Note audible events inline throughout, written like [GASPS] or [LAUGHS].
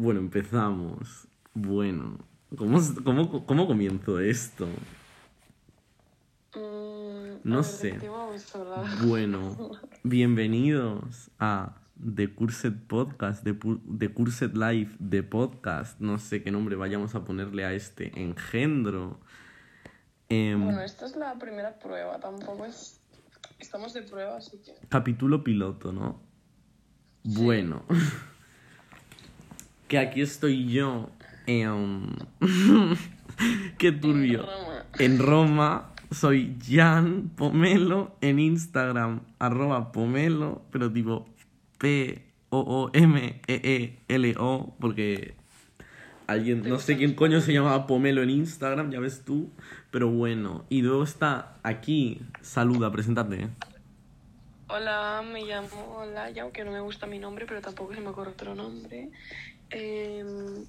Bueno, empezamos. Bueno, ¿cómo, cómo, cómo comienzo esto? Mm, No ver, sé. Bueno, [LAUGHS] bienvenidos a The Cursed Podcast, The, The Cursed Life, The Podcast. No sé qué nombre vayamos a ponerle a este engendro. Em, Bueno, esta es la primera prueba, tampoco es... Estamos de prueba, así que... Capítulo piloto, ¿no? Bueno. [LAUGHS] que aquí estoy yo. em, [LAUGHS] Qué turbio. Roma. En Roma soy Jan Pomelo en Instagram, arroba Pomelo, pero tipo P-O-O-M-E-E-L-O, porque alguien, no sé quién coño se llamaba Pomelo en Instagram, ya ves tú, pero bueno. Y luego está aquí, saluda, preséntate. Hola, me llamo Olaya, aunque no me gusta mi nombre, pero tampoco se me ocurre otro nombre. Em,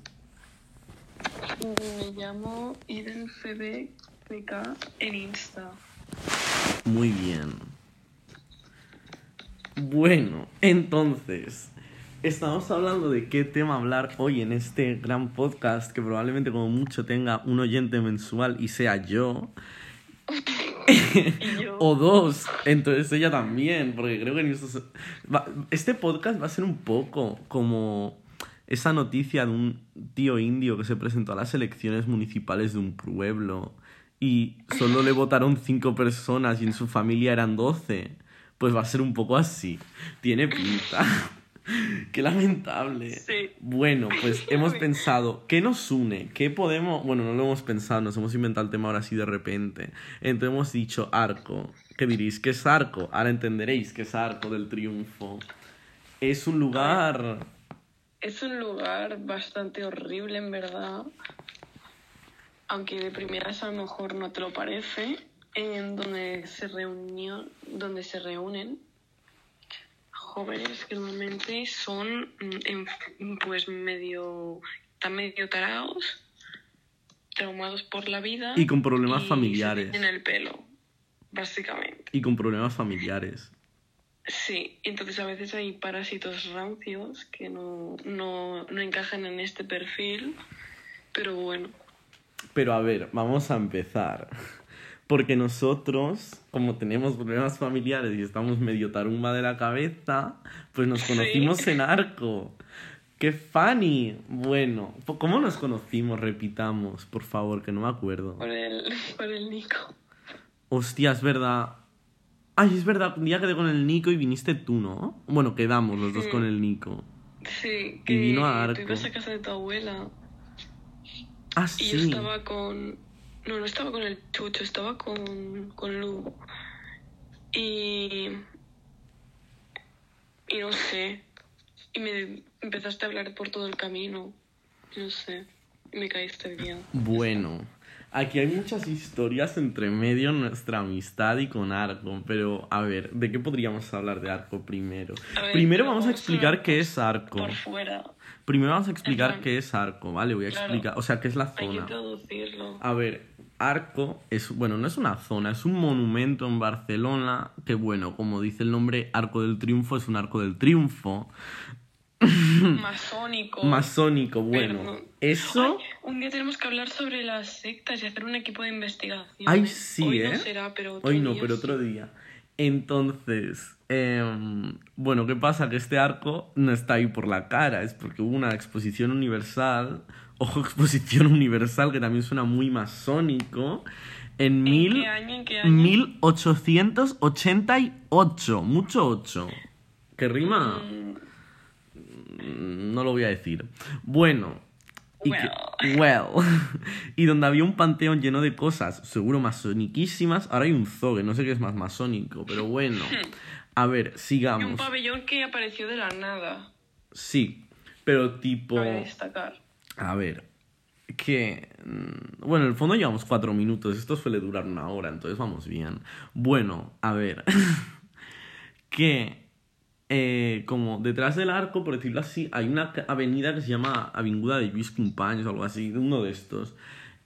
me llamo Iden CBK en Insta. Muy bien. Bueno, entonces, estamos hablando de qué tema hablar hoy en este gran podcast que probablemente como mucho tenga un oyente mensual y sea yo. [LAUGHS] [LAUGHS] O dos, entonces ella también, porque creo que en estos- este podcast va a ser un poco como esa noticia de un tío indio que se presentó a las elecciones municipales de un pueblo y solo le votaron cinco personas y en su familia eran doce. Pues va a ser un poco así. Tiene pinta. [LAUGHS] Qué lamentable. Sí. Bueno, pues [LAUGHS] hemos pensado, ¿qué nos une? ¿Qué podemos...? Bueno, no lo hemos pensado, nos hemos inventado el tema ahora así de repente. Entonces hemos dicho arco. ¿Qué diréis? ¿Qué es arco? Ahora entenderéis qué es arco del triunfo. Es un lugar... Es un lugar bastante horrible, en verdad. Aunque de primeras a lo mejor no te lo parece. En donde se reunió, donde se reúnen jóvenes que normalmente son mm, en- pues medio están medio tarados, traumados por la vida Y con problemas y familiares. tiñen el pelo, básicamente. Y con problemas familiares. Sí, entonces a veces hay parásitos rancios que no, no, no encajan en este perfil, pero bueno, Pero a ver, vamos a empezar. Porque nosotros, como tenemos problemas familiares y estamos medio tarumba de la cabeza, pues nos Sí. conocimos en arco. ¡Qué funny! Bueno, ¿cómo nos conocimos? Repitamos, por favor, que no me acuerdo. por el, por el Nico. Hostia, es verdad. Ay, es verdad, un día quedé con el Nico y viniste tú, ¿no? Bueno, quedamos los dos con el Nico. Sí, que vino a tú Arco. ibas a casa de tu abuela Ah, y sí. yo estaba con... No, no estaba con el Chucho, estaba con, con Lu. Y... Y no sé. Y me empezaste a hablar por todo el camino. No sé. Y me caíste bien. Bueno, aquí hay muchas historias entre medio nuestra amistad y con Arco, pero a ver, ¿de qué podríamos hablar de Arco primero? Ver, primero vamos a explicar qué es Arco. Por fuera. Primero vamos a explicar qué es Arco, ¿vale? Voy a Claro. explicar, o sea, qué es la Hay que zona. introducirlo. A ver, Arco es, bueno, no es una zona, es un monumento en Barcelona que, bueno, como dice el nombre, Arco del Triunfo es un arco del triunfo [LAUGHS] Masónico. masónico, bueno. Eso... Ay, un día tenemos que hablar sobre las sectas y hacer un equipo de investigación. Ay, sí, Hoy ¿eh? no será, pero otro Hoy no, día pero sí. otro día. Entonces, em, bueno, ¿qué pasa? Que este arco no está ahí por la cara, es porque hubo una exposición universal, [LAUGHS] ojo, exposición universal, que también suena muy masónico, en, ¿En mil, qué año? ¿En qué año? 1888, mucho 8. ¿Qué rima? Mm, No lo voy a decir. Bueno. Y que- Well. [LAUGHS] y donde había un panteón lleno de cosas, seguro masoniquísimas. Ahora hay un zoo, que no sé qué es más masónico, pero bueno. [LAUGHS] A ver, y un sigamos. pabellón que apareció de la nada. Sí, pero tipo... Cabe destacar. A ver, que... mm, Bueno, en el fondo llevamos cuatro minutos, esto suele durar una hora, entonces vamos bien. Bueno, a ver, [LAUGHS] que eh, como detrás del arco, por decirlo así, hay una avenida que se llama Avinguda de Lluís Companys o algo así, uno de estos.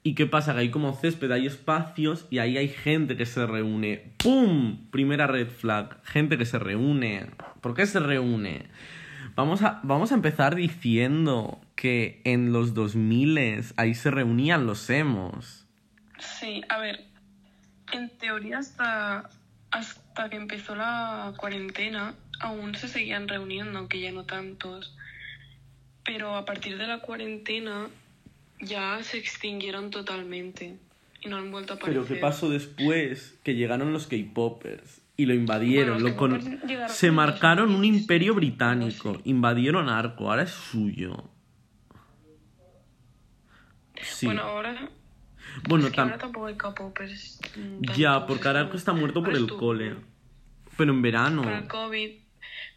¿Y qué pasa? Que hay como césped, hay espacios y ahí hay gente que se reúne. ¡Pum! Primera red flag. Gente que se reúne. ¿Por qué se reúne? Vamos a, vamos a empezar diciendo que en los 2000 ahí se reunían los emos. Sí, a ver, en teoría hasta, hasta que empezó la cuarentena aún se seguían reuniendo, aunque ya no tantos. Pero a partir de la cuarentena ya se extinguieron totalmente y no han vuelto a aparecer. Pero ¿qué pasó después? Que llegaron los K-Popers y lo invadieron. Bueno, los lo con- K-popers llegaron Se marcaron un 2016, imperio británico. así. Invadieron Arco, ahora es suyo. Sí. Bueno, ahora, Bueno, es que tam- ahora tampoco hay capopers. mm, ya, porque ahora Arco está muerto por ahora el cole. Pero en verano. Por el COVID.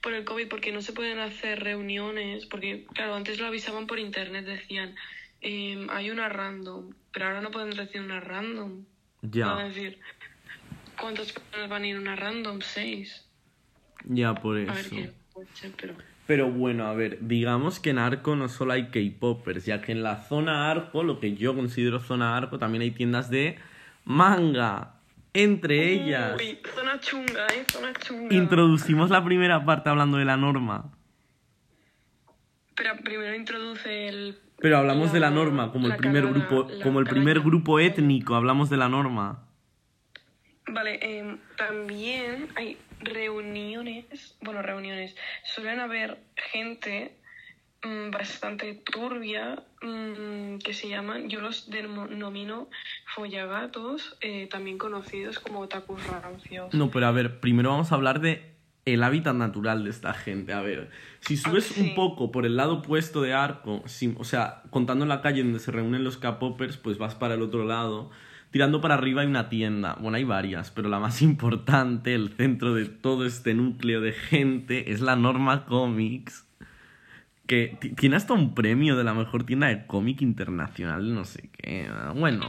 Por el COVID, porque no se pueden hacer reuniones. Porque, claro, antes lo avisaban por internet, decían, em, hay una random. Pero ahora no pueden decir una random. Ya, decir, ¿cuántas personas van a ir a una random? Seis. ya por A ver eso. qué coche, pero. Pero bueno, a ver, digamos que en Arco no solo hay K-Popers, ya que en la zona Arco, lo que yo considero zona Arco, también hay tiendas de manga. Entre ellas, Uy, zona chunga, ¿eh? Zona chunga. introducimos la primera parte hablando de la norma. Pero primero introduce el. Pero hablamos de la norma, como el primer grupo, como el primer grupo étnico, hablamos de la norma. Vale, em, también hay reuniones, bueno, reuniones, suelen haber gente mm, bastante turbia mm, que se llaman, yo los denomino follagatos, eh, también conocidos como otakus rancios. No, pero a ver, primero vamos a hablar de el hábitat natural de esta gente. A ver, si subes un poco por el lado opuesto de Arco, si- o sea, contando la calle donde se reúnen los K-popers, pues vas para el otro lado. Tirando para arriba hay una tienda. Bueno, hay varias, pero la más [LAUGHS] importante, el centro de todo este núcleo de gente, es la Norma Comics. Que ti- tiene hasta un premio de la mejor tienda de cómic internacional, no sé qué. Bueno.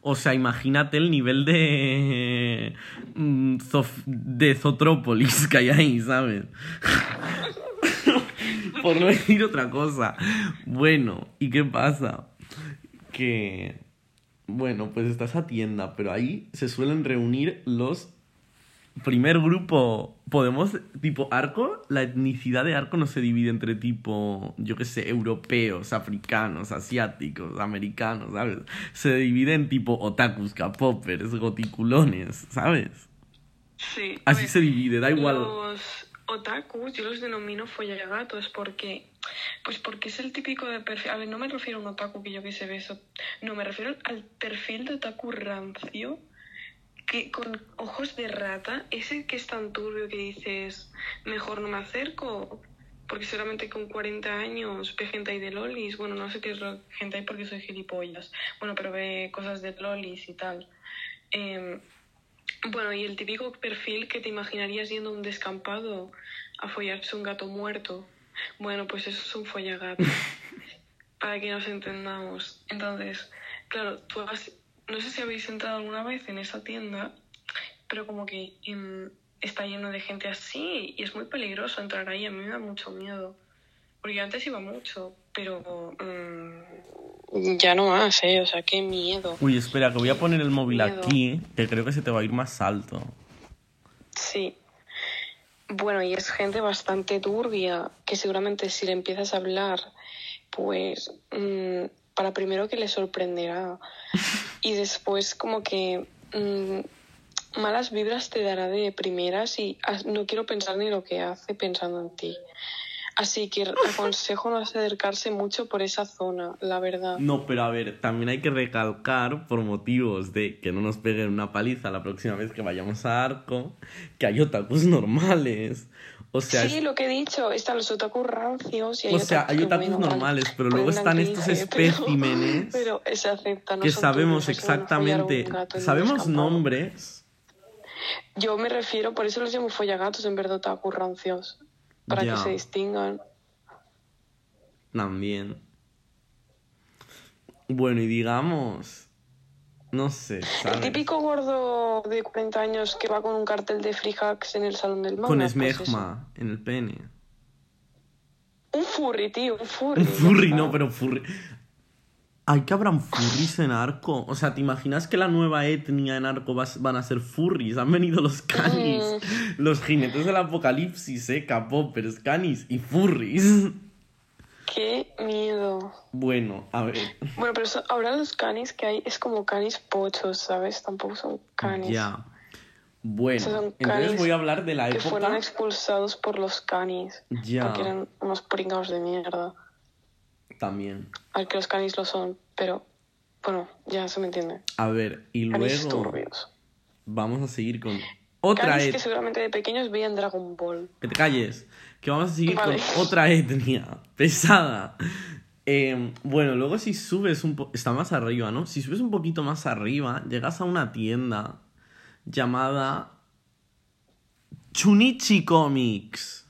O sea, imagínate el nivel de. mm, de Zotrópolis que hay ahí, ¿sabes? [LAUGHS] Por no decir otra cosa. Bueno, ¿y qué pasa? Que. Bueno, pues está esa tienda, pero ahí se suelen reunir los. Primer grupo. Podemos. Tipo, Arco. La etnicidad de Arco no se divide entre tipo. Yo qué sé, europeos, africanos, asiáticos, americanos, ¿sabes? Se divide en tipo otakus, capopers, goticulones, ¿sabes? Sí. Así ver, se divide, da igual. Los otakus yo los denomino follagatos porque pues porque es el típico de perfil a ver no me refiero a un otaku que yo que se ve eso no me refiero al perfil de otaku rancio que con ojos de rata ese que es tan turbio que dices mejor no me acerco porque solamente con 40 años ve gente ahí de lolis bueno no sé qué es lo gente ahí porque soy gilipollas bueno pero ve cosas de lolis y tal Em, bueno, y el típico perfil que te imaginarías yendo a un descampado a follarse un gato muerto. Bueno, pues eso es un follagato. [LAUGHS] para que nos entendamos. Entonces, claro, tú has- no sé si habéis entrado alguna vez en esa tienda, pero como que em, está lleno de gente así y es muy peligroso entrar ahí. A mí me da mucho miedo. Porque antes iba mucho, pero mm, ya no más, ¿eh? O sea, qué miedo. Uy, espera, que voy a poner el móvil Miedo. aquí, que creo que se te va a ir más alto. Sí. Bueno, y es gente bastante turbia, que seguramente si le empiezas a hablar, pues mm, para primero que le sorprenderá [LAUGHS] y después como que mm, malas vibras te dará de primeras y no quiero pensar ni lo que hace pensando en ti. Así que aconsejo [LAUGHS] no acercarse mucho por esa zona, la verdad. No, pero a ver, también hay que recalcar, por motivos de que no nos peguen una paliza la próxima vez que vayamos a Arco, que hay otakus normales. O sea, sí, es- lo que he dicho, están los otakus rancios y hay O sea, hay otakus bueno, normales, pero luego están estos cringe, [LAUGHS] pero- espécimenes Pero, se acepta, no que sabemos exactamente, sabemos nombres. Yo me refiero, por eso los llamo follagatos en vez de otakus rancios, para Ya. que se distingan. También. Bueno, y digamos. No sé, El típico gordo de 40 años que va con un cartel de free hacks en el salón del manga. Con pues esmegma en el pene. un furry, tío, un furry. Un furry, no, pero furry. Ay, que habrán furries en Arco. O sea, ¿te imaginas que la nueva etnia en Arco vas- van a ser furries? Han venido los canis, Mm. los jinetes del apocalipsis, eh, capopers, canis y furries. Qué miedo. Bueno, a ver. Bueno, pero eso- ahora los canis que hay es como canis pochos, ¿sabes? Tampoco son canis. Ya. Bueno, entonces canis voy a hablar de la Que fueron época. expulsados por los canis. Ya, Porque eran unos pringados de mierda. también. Al que los canis lo son, pero bueno, ya se me entiende. A ver, y luego turbios. vamos a seguir con otra Canis que seguramente de pequeños veían Dragon Ball. Que te calles. Que vamos a seguir Vale. con otra etnia pesada. Eh, bueno, luego si subes un poco... Está más arriba, ¿no? Si subes un poquito más arriba, llegas a una tienda llamada Chunichi Comics.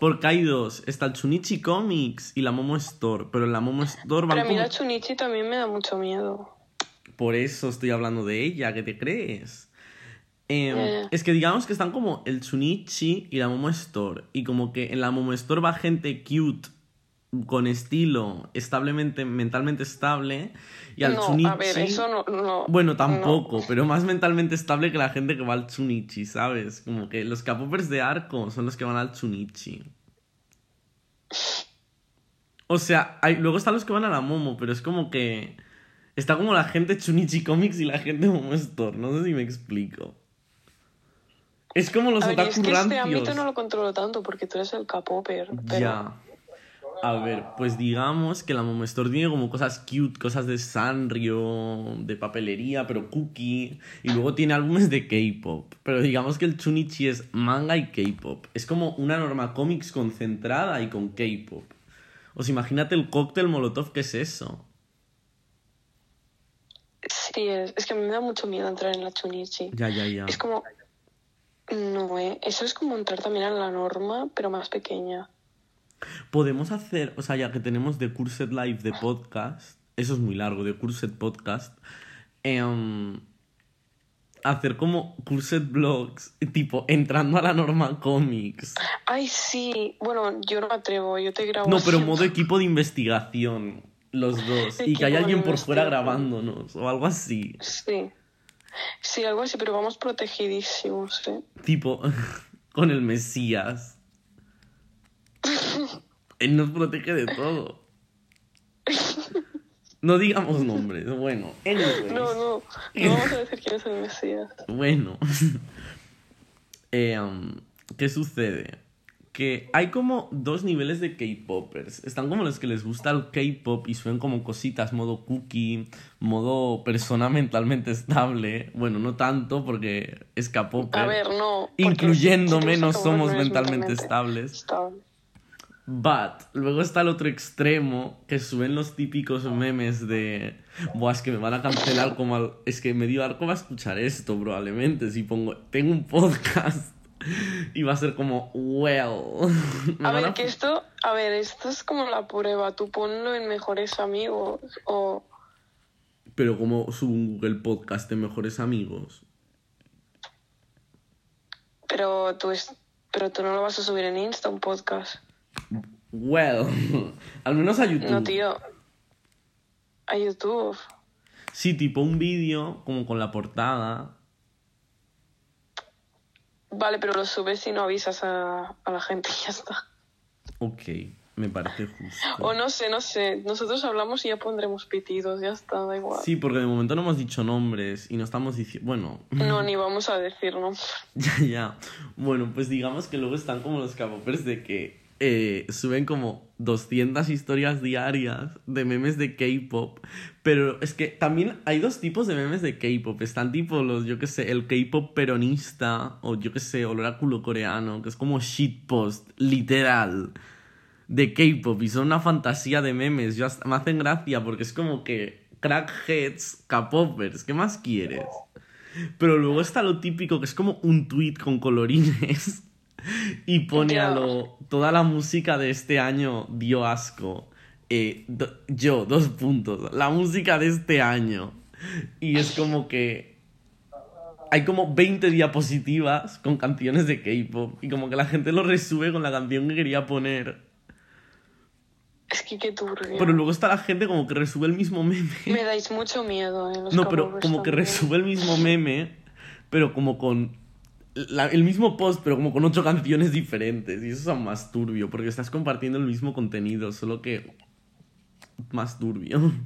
Porque hay dos. Está el Chunichi Comics y la Momo Store. Pero en la Momo Store Pero a mí la Chunichi también me da mucho miedo. Por eso estoy hablando de ella, ¿qué te crees? Em, Ya. Es que digamos que están como el Chunichi y la Momo Store. Y como que en la Momo Store va gente cute, con estilo, establemente, mentalmente estable. Y al no, Chunichi. a ver, eso no. no Bueno, tampoco, pero más mentalmente estable que la gente que va al Chunichi, ¿sabes? Como que los capopers de arco son los que van al Chunichi. O sea, hay, luego están los que van a la Momo, pero es como que. Está como la gente Chunichi Comics y la gente Momo Store. No sé si me explico. Es como los ver, y es otaku que este rancios. ámbito no lo controlo tanto porque tú eres el capoper. Pero... Ya. A ver, pues digamos que la Momo Store tiene como cosas cute, cosas de Sanrio, de papelería, pero cookie. Y luego tiene álbumes de K-pop. Pero digamos que el Chunichi es manga y K-pop. Es como una norma cómics concentrada y con K-pop. Os imagínate el cóctel molotov que es eso. Sí, es, es que me da mucho miedo entrar en la Chunichi. Ya, ya, ya. Es como. No, eh. Eso es como entrar también en la norma, pero más pequeña. Podemos hacer, o sea, ya que tenemos The Cursed Live de podcast, eso es muy largo, The Cursed Podcast, em, hacer como Cursed Blogs, tipo, entrando a la norma comics. Ay, sí. Bueno, yo no me atrevo, yo te grabo. No, pero modo equipo de investigación, los dos, [LAUGHS] y que haya alguien por fuera grabándonos, o algo así. Sí. Sí, algo así, pero vamos protegidísimos, ¿eh? Tipo, [LAUGHS] con el Mesías. Él nos protege de todo. No digamos nombres, bueno. anyways. No, no. No vamos a decir quién es el Mesías. Bueno. [LAUGHS] Eh, um, ¿Qué sucede? Que hay como dos niveles de K-popers. Están como los que les gusta el K-pop y suenan como cositas, modo cookie, modo persona mentalmente estable. Bueno, no tanto porque es K-popper. A ver, no. Incluyéndome, si no somos no mentalmente estables. estable. But, luego está el otro extremo, que suben los típicos memes de... Buah, es que me van a cancelar como al... Es que medio arco va a escuchar esto probablemente si pongo... Tengo un podcast [LAUGHS] y va a ser como... Well... [LAUGHS] A ver, que esto, a ver, esto es como la prueba. Tú ponlo en mejores amigos o Pero como subo un Google Podcast de mejores amigos. pero tú es, pero tú no lo vas a subir en Insta un podcast. Well... [LAUGHS] al menos a YouTube. No, tío. A YouTube. Sí, tipo un vídeo como con la portada. Vale, pero lo subes y no avisas a, a la gente y ya está. Ok, me parece justo. O no sé, no sé. Nosotros hablamos y ya pondremos pitidos, ya está, da igual. Sí, porque de momento no hemos dicho nombres y no estamos diciendo... Bueno... No, [LAUGHS] ni vamos a decir, ¿no? Ya, ya. Bueno, pues digamos que luego están como los capopers de que eh, suben como 200 historias diarias de memes de K-pop. Pero es que también hay dos tipos de memes de K-pop. Están tipo los, yo qué sé, el K-pop peronista o yo qué sé, el oráculo coreano, que es como shitpost, literal, de K-pop. Y son una fantasía de memes. Yo me hacen gracia porque es como que crackheads, K-popers, ¿qué más quieres? Pero luego está lo típico, que es como un tweet con colorines. [LAUGHS] Y pone a lo. Toda la música de este año dio asco. Eh, do- yo, dos puntos. La música de este año. Y es como que. Hay como 20 diapositivas con canciones de K-pop. Y como que la gente lo resube con la canción que quería poner. Es que qué turbio. Pero luego está la gente como que resube el mismo meme. Me dais mucho miedo, ¿eh? Los No, pero como que resube el mismo meme, pero como con la- el mismo post, pero como con ocho canciones diferentes. Y eso es más turbio, porque estás compartiendo el mismo contenido, solo que más turbio. [LAUGHS]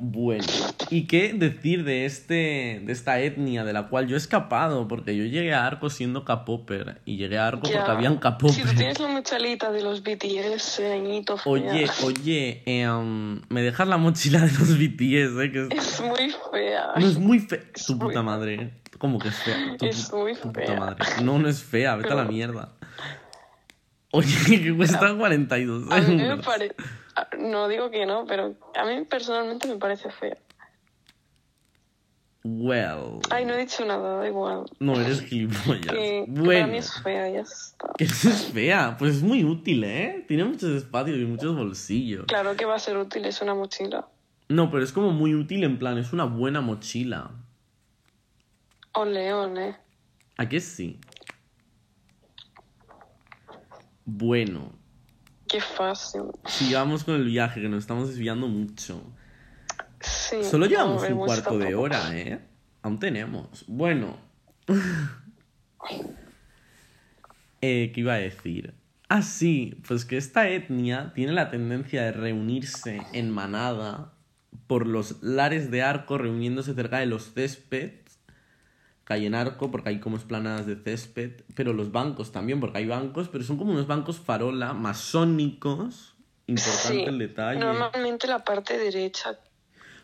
Bueno, ¿y qué decir de este de esta etnia de la cual yo he escapado? Porque yo llegué a Arco siendo K-popper y llegué a Arco Ya. porque habían Si tú K-popper. tienes la mochalita de los BTS, eh, añito fea. Oye, oye, em, me dejas la mochila de los BTS, eh, que es, Es muy fea. no es muy fea. Muy puta madre. ¿Cómo que es fea? Tu, Es pu- muy tu puta fea. madre. No, no es fea, vete a la mierda. Oye, [LAUGHS] que cuesta 42 A mí me euros. parece... No digo que no, pero a mí personalmente me parece fea. Well. Ay, no he dicho nada, da igual. No, eres gilipollas. Que, que para mí es fea, ya está. Que [LAUGHS] es fea, pues es muy útil, ¿eh? Tiene muchos espacios y muchos bolsillos. Claro que va a ser útil, es una mochila. No, pero es como muy útil en plan, es una buena mochila. Ole, ole. ¿A qué sí? Bueno, Qué fácil. sigamos con el viaje, que nos estamos desviando mucho. Sí. Solo no, llevamos un cuarto de hora, ¿eh? Aún tenemos. Bueno. [LAUGHS] eh, ¿Qué iba a decir? Ah, sí, pues que esta etnia tiene la tendencia de reunirse en manada por los lares de arco, reuniéndose cerca de los céspedes, que hay en arco, porque hay como esplanadas de césped, pero los bancos también, porque hay bancos, pero son como unos bancos farola, masónicos, importante Sí. el detalle. Normalmente la parte derecha.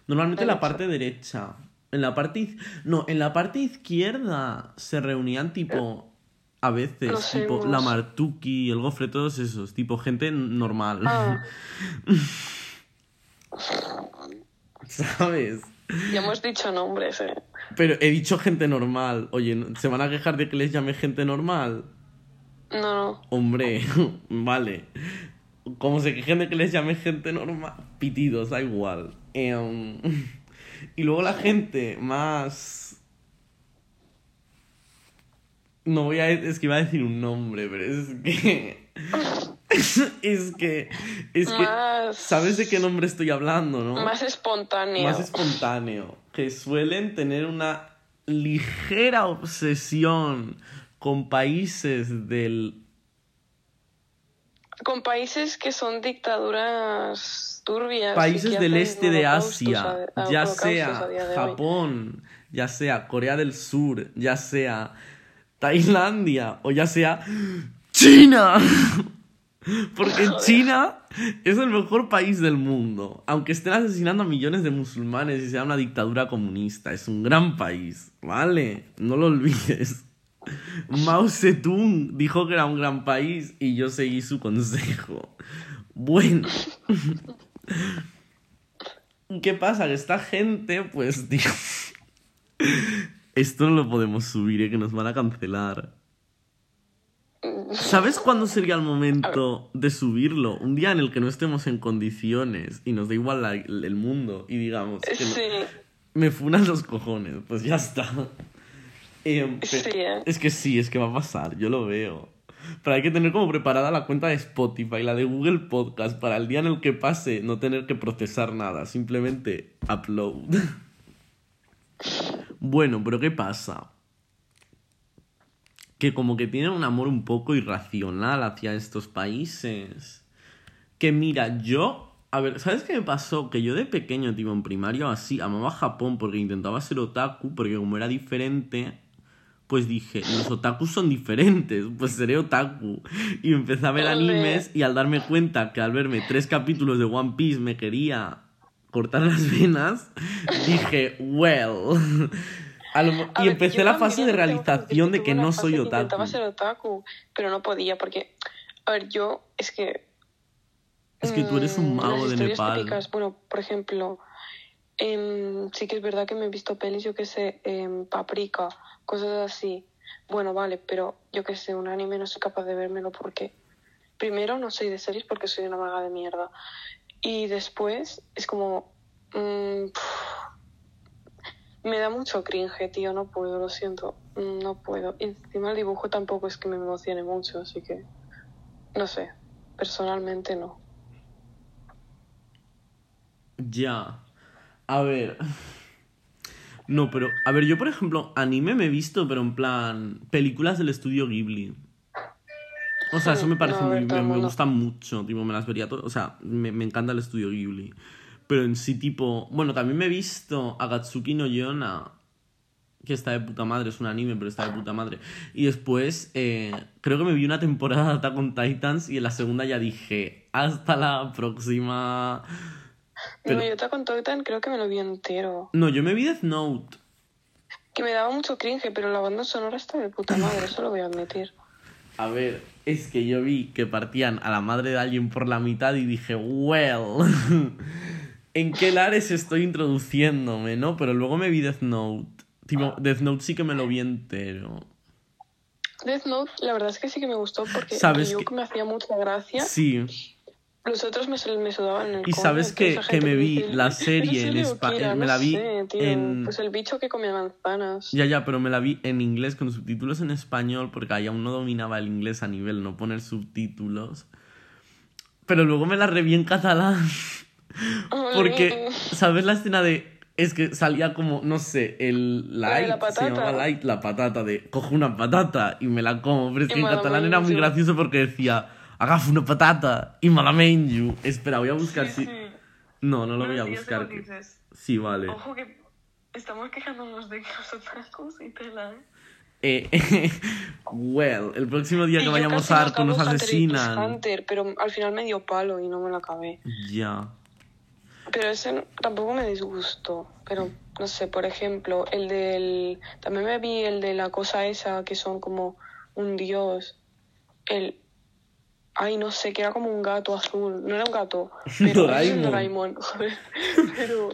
Normalmente en la parte derecha. En la parte... iz- No, en la parte izquierda se reunían tipo... A veces, Los tipo la Martuki, el Gofre, todos esos. Tipo gente normal. Ah, [LAUGHS] ¿Sabes? ya hemos dicho nombres, eh. Pero he dicho gente normal. Oye, ¿no- ¿se van a quejar de que les llame gente normal? No, no. Hombre, [LAUGHS] vale. Como se quejen de que les llame gente normal. Pitidos, da igual. Em, [LAUGHS] y luego la gente más. No voy a. Es que iba a decir un nombre, pero es que. [LAUGHS] [LAUGHS] es que. Es que. Más- ¿Sabes de qué nombre estoy hablando, no? Más espontáneo. Más espontáneo. Que suelen tener una ligera obsesión con países del Con países que son dictaduras turbias. países del este de Asia, a- ya holocaustos sea. Japón, ya sea Corea del Sur, ya sea Tailandia o ya sea China. [LAUGHS] Porque Joder. China es el mejor país del mundo. Aunque estén asesinando a millones de musulmanes y sea una dictadura comunista. Es un gran país, ¿vale? No lo olvides. Mao Zedong dijo que era un gran país y yo seguí su consejo. Bueno. ¿Qué pasa? Que esta gente, pues, tío... Esto no lo podemos subir, ¿eh? que nos van a cancelar. ¿Sabes cuándo sería el momento de subirlo? Un día en el que no estemos en condiciones y nos da igual la- el mundo y digamos que no- me funan los cojones, pues ya está. Em, Sí, ¿eh? Es que sí, es que va a pasar, yo lo veo. Pero hay que tener como preparada la cuenta de Spotify, la de Google Podcast, para el día en el que pase no tener que procesar nada, simplemente upload. [LAUGHS] bueno, pero ¿qué pasa? Que como que tienen un amor un poco irracional hacia estos países. Que mira, yo... A ver, ¿sabes qué me pasó? Que yo de pequeño, tipo en primario así, amaba Japón porque intentaba ser otaku, porque como era diferente, pues dije, los otakus son diferentes, pues seré otaku. Y empecé a ver animes y al darme cuenta que al verme tres capítulos de One Piece me quería cortar las venas, dije, well... Lo y ver, empecé la fase de realización de que no soy otaku. Intentaba ser otaku, pero no podía porque, a ver, yo es que Es que tú eres un mm, mago de Nepal. típicas, bueno, por ejemplo, em, sí que es verdad que me he visto pelis, yo que sé, em, Paprika, cosas así. Bueno, vale, pero yo que sé, un anime no soy capaz de vérmelo porque primero no soy de series porque soy una maga de mierda y después es como mm, me da mucho cringe, tío, no puedo, lo siento, mm, no puedo. Y encima el dibujo tampoco es que me emocione mucho, así que no sé, personalmente no. Ya. A ver. No, pero, a ver, yo por ejemplo, anime me he visto, pero en plan, películas del estudio Ghibli. O sea, eso me parece No, a ver, muy, todo me, gusta mucho, tipo, me las vería todas, o sea, me, me encanta el estudio Ghibli. Pero en sí, tipo, bueno, también me he visto Agatsuki no Yona, que está de puta madre, es un anime, pero está de puta madre. Y después, eh, creo que me vi una temporada de Attack on Titans y en la segunda ya dije, hasta la próxima. Pero- No, yo te con Titan creo que me lo vi entero. No, yo me vi Death Note. Que me daba mucho cringe, pero la banda sonora está de puta madre, eso lo voy a admitir. [LAUGHS] A ver, es que yo vi que partían a la madre de alguien por la mitad y dije, well, [LAUGHS] ¿en qué lares estoy introduciéndome, no? Pero luego me vi Death Note. Tipo, Death Note sí que me lo vi entero. Death Note, la verdad es que sí que me gustó porque ¿Sabes Ryuk que- me hacía mucha gracia. Sí. Los otros me, me sudaban en el Y sabes que- que me vi dice, la "¿Es serie en serio, espa- Kira?". eh, me la vi sé, tío. en- Pues el bicho que come manzanas. Ya, ya, pero me la vi en inglés con subtítulos en español porque ahí aún no dominaba el inglés a nivel no poner subtítulos. Pero luego me la reví en catalán. [LAUGHS] Porque, ¿sabes la escena de.? Es que salía como, no sé, el light, la se llamaba light, la patata, de cojo una patata y me la como. Pero es que en catalán era muy gracioso porque decía, agafo una patata y me la menjo. Espera, voy a buscar si. No, no lo voy a buscar. Sí, vale. Ojo que estamos quejándonos de que los otakus y tela, ¿eh? Eh, [LAUGHS] well, el próximo día que vayamos a Arco nos asesinan. Hunter, pero al final me dio palo y no me lo acabé. Ya. Pero ese no- tampoco me disgustó. Pero no sé, por ejemplo, el del. También me vi el de la cosa esa que son como un dios. El. Ay, no sé, que era como un gato azul. No era un gato. [LAUGHS] Pero Doraemon. es Doraemon. [LAUGHS] Pero.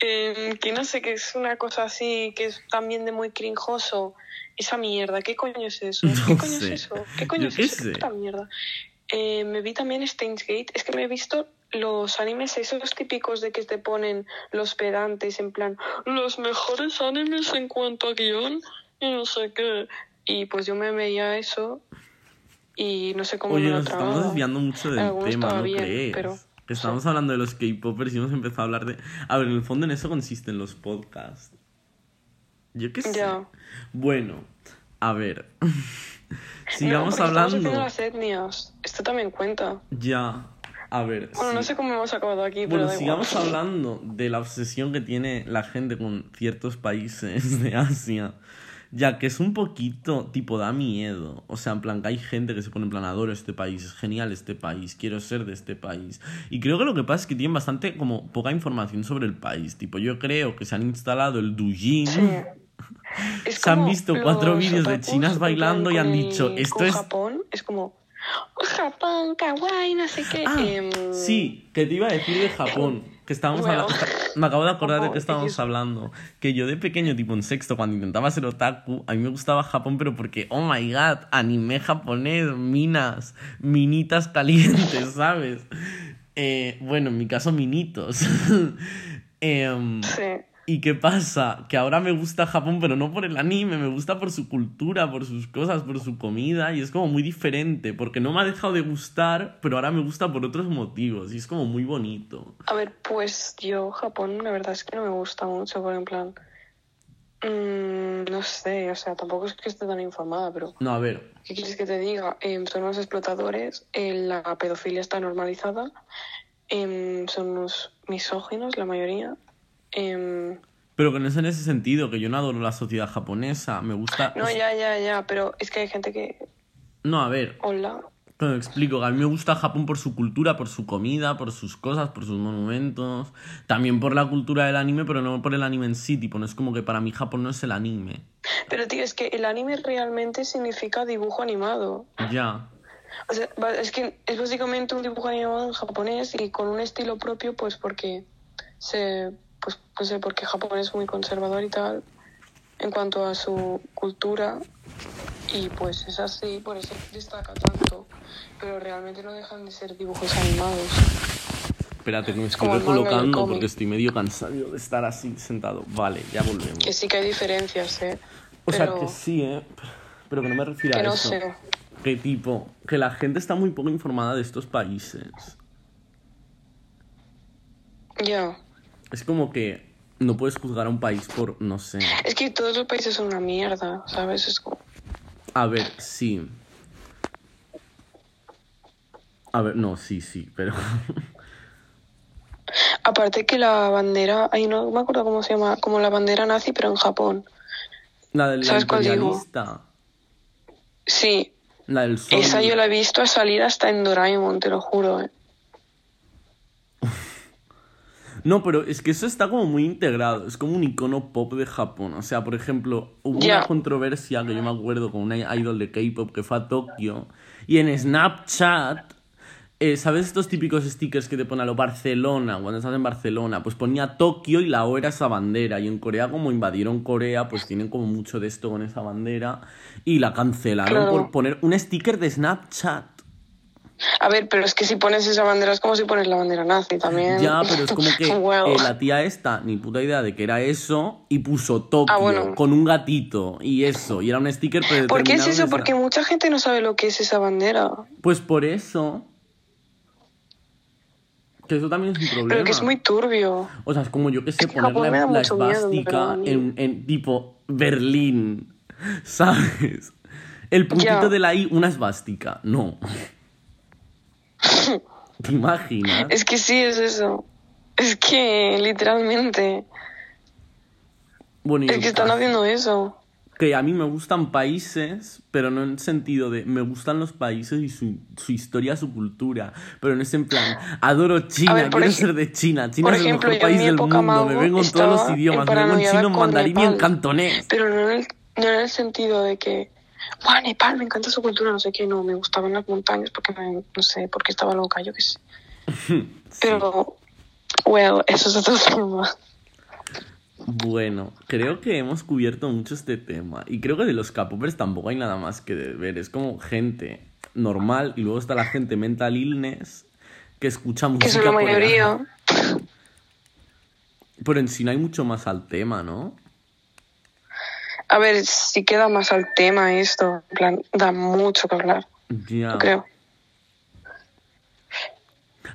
em, que no sé, que es una cosa así, que es también de muy crinjoso. Esa mierda, ¿qué coño es eso? [LAUGHS] No ¿Qué coño sé. es eso? ¿Qué coño Yo es qué eso? sé. puta mierda? Eh, me vi también Steins Gate. Es que me he visto los animes esos típicos de que te ponen los pedantes en plan los mejores animes en cuanto a guion y no sé qué. Y pues yo me veía eso y no sé cómo Oye, me lo nos estamos desviando mucho del Algunos tema, ¿no todavía, crees? pero- Estamos hablando de los K-popers y hemos empezado a hablar de... A ver, en el fondo en eso consisten los podcasts. Yo qué sé. Ya. Bueno, a ver. [LAUGHS] No, Sigamos haciendo hablando. las etnias. Esto también cuenta. Ya. A ver. Bueno, no sé cómo hemos acabado aquí, pero Bueno, igual. sigamos hablando de la obsesión que tiene la gente con ciertos países [LAUGHS] de Asia. Ya que es un poquito, tipo, da miedo. O sea, en plan, que hay gente que se pone en plan, adoro este país, es genial este país, quiero ser de este país. Y creo que lo que pasa es que tienen bastante, como, poca información sobre el país. Tipo, yo creo que se han instalado el. Sí. [LAUGHS] Es Se han visto cuatro vídeos de chinas bailando y han dicho, esto con es- Japón es como "Oh, Japón, kawaii, no sé qué. Ah, Em, sí, que te iba a decir de Japón. Que estábamos Bueno. hablando. Me acabo de acordar de que estábamos hablando. Que yo de pequeño, tipo en sexto, cuando intentaba ser otaku, a mí me gustaba Japón, pero porque, oh my god, anime japonés, minas, minitas calientes, [LAUGHS] ¿sabes? Eh, bueno, en mi caso, minitos. [LAUGHS] Em, Sí. ¿Y qué pasa? Que ahora me gusta Japón, pero no por el anime, me gusta por su cultura, por sus cosas, por su comida, y es como muy diferente, porque no me ha dejado de gustar, pero ahora me gusta por otros motivos, y es como muy bonito. A ver, pues yo Japón la verdad es que no me gusta mucho, por en plan... mm, no sé, o sea, tampoco es que esté tan informada, pero... No, a ver, ¿Qué quieres que te diga? Em, son unos explotadores, eh, la pedofilia está normalizada, em, son unos misóginos la mayoría. Em, pero que no es en ese sentido, que yo no adoro la sociedad japonesa, me gusta... no, ya, ya, ya, pero es que hay gente que... No, a ver, Hola. te explico, que a mí me gusta Japón por su cultura, por su comida, por sus cosas, por sus monumentos, también por la cultura del anime, pero no por el anime en sí, tipo, no es como que para mí Japón no es el anime. Pero tío, es que el anime realmente significa dibujo animado. Ya. O sea, es que es básicamente un dibujo animado en japonés y con un estilo propio, pues porque se, no sé, porque Japón es muy conservador y tal en cuanto a su cultura y pues es así, por eso destaca tanto. Pero realmente no dejan de ser dibujos animados. Espérate, me estoy como recolocando porque estoy medio cansado de estar así sentado. Vale, ya volvemos. Que sí que hay diferencias, ¿eh? O sea, que sí, ¿eh? Pero que no me refiero que a no eso. sé. Que tipo, que la gente está muy poco informada de estos países. Ya. Es como que no puedes juzgar a un país por, no sé. Es que todos los países son una mierda, ¿sabes? Es como... A ver, sí. A ver, no, sí, sí, pero... [LAUGHS] Aparte que la bandera, ahí no me acuerdo cómo se llama, como la bandera nazi, pero en Japón. La del ¿Sabes cuál digo? Sí, La del sol. esa yo la he visto salir hasta en Doraemon, te lo juro. ¿eh? No, pero es que eso está como muy integrado. Es como un icono pop de Japón. O sea, por ejemplo, hubo una controversia que yo me acuerdo con una idol de K-pop que fue a Tokio. Y en Snapchat, eh, ¿sabes estos típicos stickers que te pone a lo Barcelona cuando estás en Barcelona? Pues ponía Tokio y la O era esa bandera. Y en Corea, como invadieron Corea, pues tienen como mucho de esto con esa bandera. Y la cancelaron Claro. por poner un sticker de Snapchat. A ver, pero es que si pones esa bandera es como si pones la bandera nazi también. Ya, pero es como [LAUGHS] que eh, la tía esta, ni puta idea de que era eso, y puso Tokio Ah, bueno. con un gatito y eso, y era un sticker predeterminado. ¿Por qué es eso? Porque mucha gente no sabe lo que es esa bandera. Pues por eso. Que eso también es un problema. Pero que es muy turbio. O sea, es como yo que sé, Es que la, miedo, esvástica en, en tipo Berlín, [LAUGHS] ¿sabes? El puntito de la I, una esvástica. No. [LAUGHS] ¿Te imaginas? Es que sí, es eso. Es que literalmente. Bueno, Es que están haciendo eso. que a mí me gustan países, pero no en el sentido de me gustan los países y su, su historia, su cultura, pero no es en plan, adoro China, ver, quiero ser de China, China es el mejor país del mundo, me vengo en todos los idiomas, me vengo en chino, en mandarín y en cantonés. Pero no en el, no en el sentido de que. ¡Buah, Nepal! Me encanta su cultura, no sé qué. No, me gustaban las montañas porque me- no sé, porque estaba loca, yo qué sé. [LAUGHS] Pero. Well, eso es otro [LAUGHS] tema. Bueno, creo que hemos cubierto mucho este tema y creo que de los K-popers tampoco hay nada más que ver, es como gente normal y luego está la gente mental illness que escucha música Que son la coreana. mayoría. [LAUGHS] Pero en sí no hay mucho más al tema, ¿no? A ver, si queda más al tema esto. En plan, da mucho que hablar, Ya. yo creo.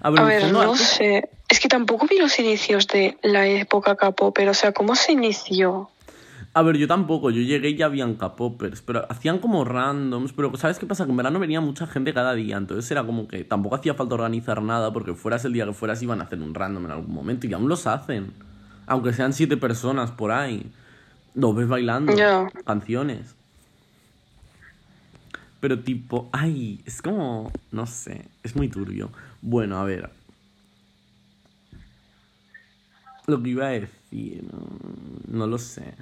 A ver, A no sé. Es que tampoco vi los inicios de la época K-pop, pero o sea, ¿cómo se inició? A ver, yo tampoco, yo llegué y ya habían K-popers, pero hacían como randoms, pero ¿sabes qué pasa? Que en verano venía mucha gente cada día, entonces era como que tampoco hacía falta organizar nada, porque fueras el día que fueras iban a hacer un random en algún momento, y aún los hacen, aunque sean siete personas por ahí, los ves bailando, Ya. canciones. Pero tipo, ay, es como, no sé, es muy turbio. Bueno, a ver. Lo que iba a decir, no, no lo sé.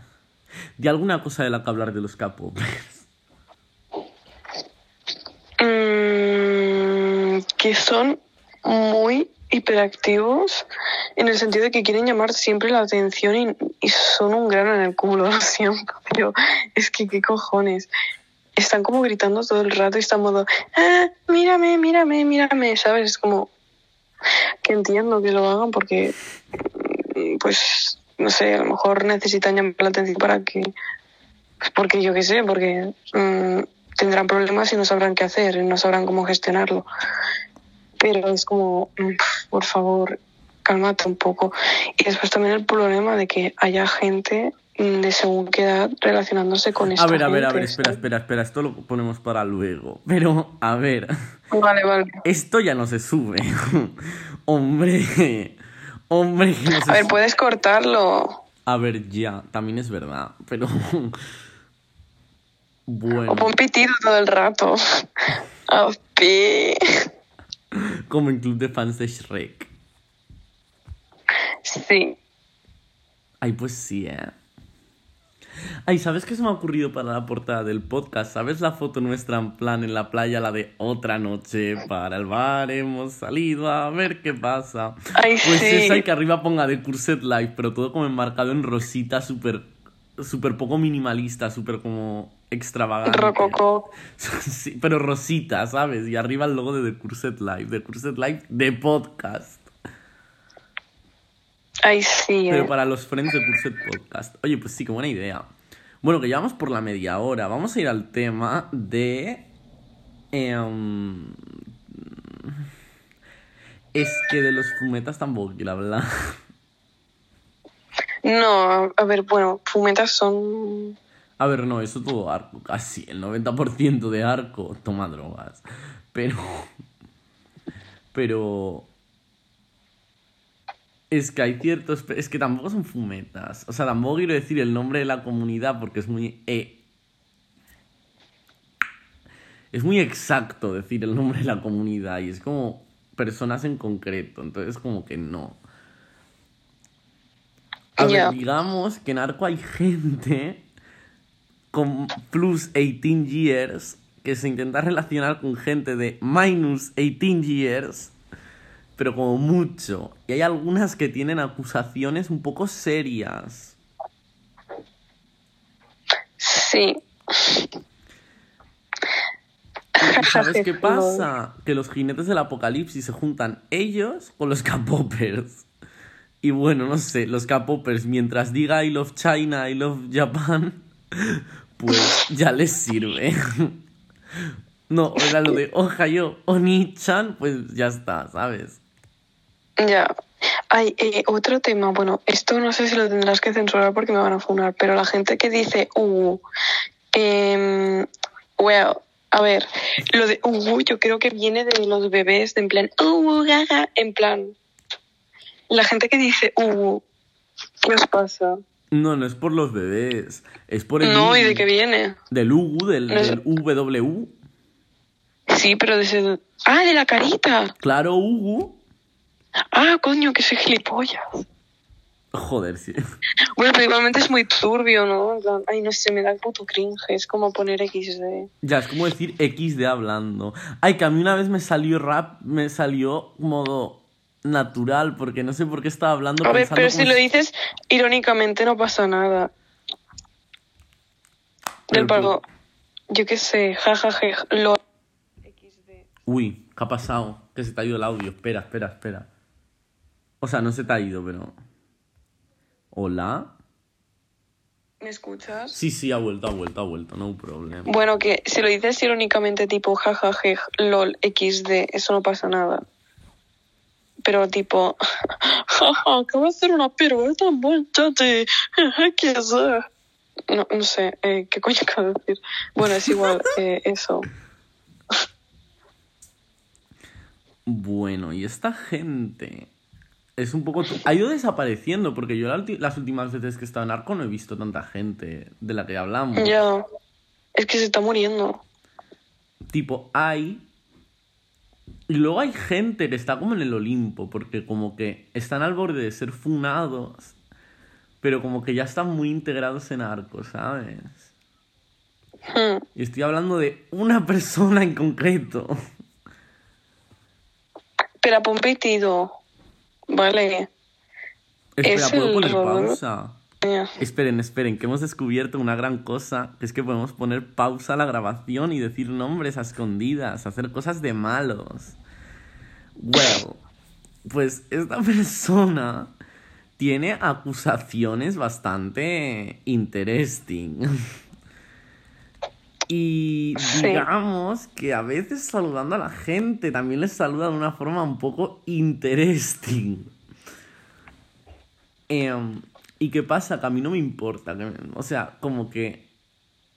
¿De alguna cosa de la que hablar de los K-popers? Mm, que son muy hiperactivos en el sentido de que quieren llamar siempre la atención y, son un grano en el culo [LAUGHS] siempre. Pero es que, ¿qué cojones? Están como gritando todo el rato y están modo, ah, mírame, mírame, mírame, ¿sabes? Es como que entiendo que lo hagan porque, mm, pues, no sé, a lo mejor necesitan llamar la atención para que pues porque yo qué sé, porque mm, tendrán problemas y no sabrán qué hacer, y no sabrán cómo gestionarlo. Pero es como, mm, por favor, cálmate un poco. Y después también el problema de que haya gente mm, de según qué edad relacionándose con esta A ver, a ver, a ver, espera, espera, espera, esto lo ponemos para luego. Pero, a ver. Vale, vale. esto ya no se sube. [LAUGHS] hombre, hombre, no se A ver, sube. puedes cortarlo. A ver, ya, también es verdad, pero... Bueno, [LAUGHS] O pon pitido todo el rato. [LAUGHS] Pi. Como en Club de Fans de Shrek. Sí. Ay, pues sí, ¿eh? Ay, ¿sabes qué se me ha ocurrido para la portada del podcast? ¿Sabes la foto nuestra en plan en la playa, la de otra noche para el bar? Hemos salido a ver qué pasa. Ay, pues sí. esa y que arriba ponga de Curset Live, pero todo como enmarcado en rosita, súper súper poco minimalista, súper como extravagante. Rococó. [LAUGHS] Sí, pero rosita, ¿sabes? Y arriba el logo de The Curset Live, The Curset Live de podcast. Ay, sí. Pero eh. para los friends de Curset Podcast. Oye, pues sí, qué buena idea. Bueno, que ya vamos por la media hora. Vamos a ir al tema de. em, es que de los fumetas tampoco quiero hablar. No, a ver, bueno, fumetas son. A ver, no, eso todo arco, casi el 90% de arco toma drogas. Pero. Pero. Es que hay ciertos. Es que tampoco son fumetas. O sea, tampoco quiero decir el nombre de la comunidad porque es muy. eh, es muy exacto decir el nombre de la comunidad y es como personas en concreto. Entonces, como que no. A Ya. ver, digamos que en Arco hay gente con plus 18 years que se intenta relacionar con gente de minus 18 years, pero como mucho. Y hay algunas que tienen acusaciones un poco serias. Sí. ¿Y [LAUGHS] ¿Sabes qué pasa? Que los jinetes del apocalipsis se juntan ellos con los K-popers. Y bueno, no sé, los K-popers, mientras diga I love China, I love Japan, pues ya les sirve. No, era lo de Ohayo, Oni-chan, pues ya está, ¿sabes? Ya. Hay eh, otro tema, bueno, esto no sé si lo tendrás que censurar porque me van a funar, pero la gente que dice uh, em, well, a ver, lo de uh, yo creo que viene de los bebés, de en plan uh, gaga, en plan. La gente que dice uh, ¿qué os pasa? No, no es por los bebés, es por el No, ¿y de qué viene? del Ugu, del, No del UW. Sí, pero de ese... Ah, de la carita. Claro, Ugu. Ah, coño, que soy gilipollas. Joder, sí. [LAUGHS] Bueno, pero igualmente es muy turbio, ¿no? Ay, no sé, me da el puto cringe. Es como poner XD. Ya, es como decir XD hablando. Ay, que a mí una vez me salió rap, me salió modo natural, porque no sé por qué estaba hablando A ver, pero si lo dices irónicamente no pasa nada. Del pago, yo qué sé, jajaja, lo... XD. Uy, ¿qué ha pasado? Que se te ha ido el audio. Espera, espera, espera. O sea, no se te ha ido, pero... ¿Hola? ¿Me escuchas? Sí, sí, ha vuelto, ha vuelto, ha vuelto, no problema. Bueno, que si lo dices irónicamente tipo jajaja, lol, XD, eso no pasa nada. Pero tipo, jaja, acabo de hacer una pirueta muy chate, XD. No, no sé, eh, ¿qué coño acabo de decir? Bueno, es igual, [LAUGHS] eh, eso. Bueno, y esta gente es un poco... Ha ido desapareciendo, porque yo la las últimas veces que he estado en Arco no he visto tanta gente de la que hablamos. Ya, es que se está muriendo. Tipo, hay... Y luego hay gente que está como en el Olimpo, porque como que están al borde de ser funados, pero como que ya están muy integrados en Arco, ¿sabes? Hmm. Y estoy hablando de una persona en concreto. Pero pitido. Vale. Espera, Es ¿puedo poner pausa? Esperen, esperen, que hemos descubierto una gran cosa, que es que podemos poner pausa a la grabación y decir nombres a escondidas, hacer cosas de malos. Well, pues esta [LAUGHS] persona tiene acusaciones bastante interesting. [LAUGHS] Y Sí. digamos que a veces saludando a la gente también les saluda de una forma un poco interesting. Em, ¿Y qué pasa? Que a mí no me importa. que me- o sea, como que.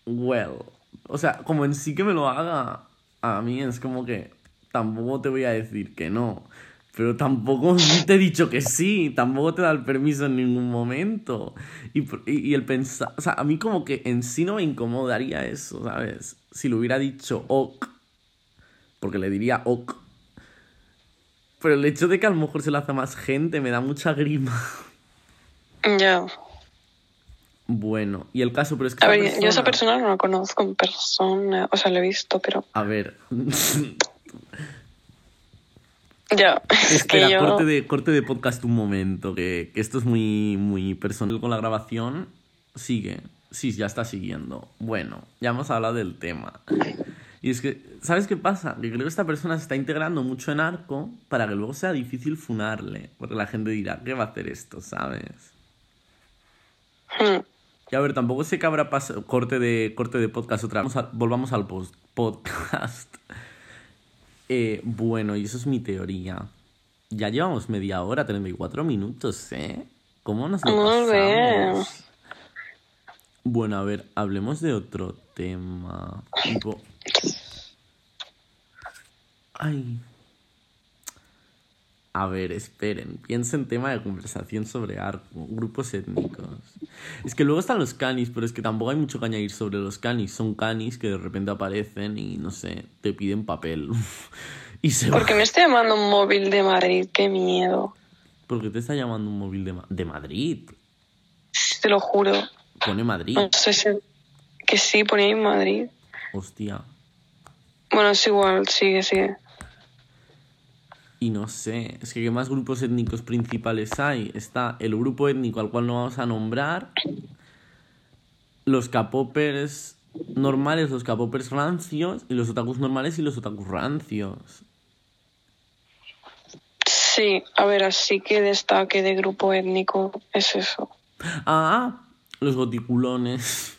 Well. O sea, como en sí que me lo haga. A mí es como que. Tampoco te voy a decir que no. Pero tampoco [LAUGHS] te he dicho que sí. Tampoco te da el permiso en ningún momento. Y, y, y el pensar. O sea, a mí como que en sí no me incomodaría eso, ¿sabes? Si lo hubiera dicho ok. Porque le diría ok. Pero el hecho de que a lo mejor se lo hace más gente me da mucha grima. [LAUGHS] Ya. Bueno, y el caso, pero es que A ver, yo a esa persona no la conozco en persona. O sea, la he visto, pero. A ver, [LAUGHS] Ya. Es espera, que yo. corte, de, corte de podcast un momento, que, que esto es muy, muy personal con la grabación. Sigue, sí, ya está siguiendo. Bueno, ya hemos hablado del tema. Y es que, ¿sabes qué pasa? Que creo que esta persona se está integrando mucho en arco para que luego sea difícil funarle. Porque la gente dirá, ¿qué va a hacer esto? ¿Sabes? Hmm. Y a ver, tampoco sé que habrá pasado corte de, corte de podcast otra vez. Volvamos al post podcast. [LAUGHS] Eh, bueno, y eso es mi teoría. Ya llevamos media hora, 34 minutos, ¿eh? ¿Cómo nos lo Muy bien. pasamos? Bueno, a ver, hablemos de otro tema. Tipo... [LAUGHS] Ay. A ver, esperen. Piensen tema de conversación sobre arco, grupos étnicos. Es que luego están los canis, pero es que tampoco hay mucho que añadir sobre los canis. Son canis que de repente aparecen y no sé, te piden papel. [LAUGHS] y se van. ¿Por qué me está llamando un móvil de Madrid? Qué miedo. ¿Por qué te está llamando un móvil de, Ma- de Madrid? Te lo juro. Pone Madrid. No sé si... Que sí, ponía en Madrid. Hostia. Bueno, es igual, sigue, sigue. Y no sé, es que ¿qué más grupos étnicos principales hay? Está el grupo étnico al cual no vamos a nombrar, los capopers normales, los capopers rancios, y los otakus normales y los otakus rancios. Sí, a ver, así que destaque de grupo étnico es eso. Ah, los goticulones.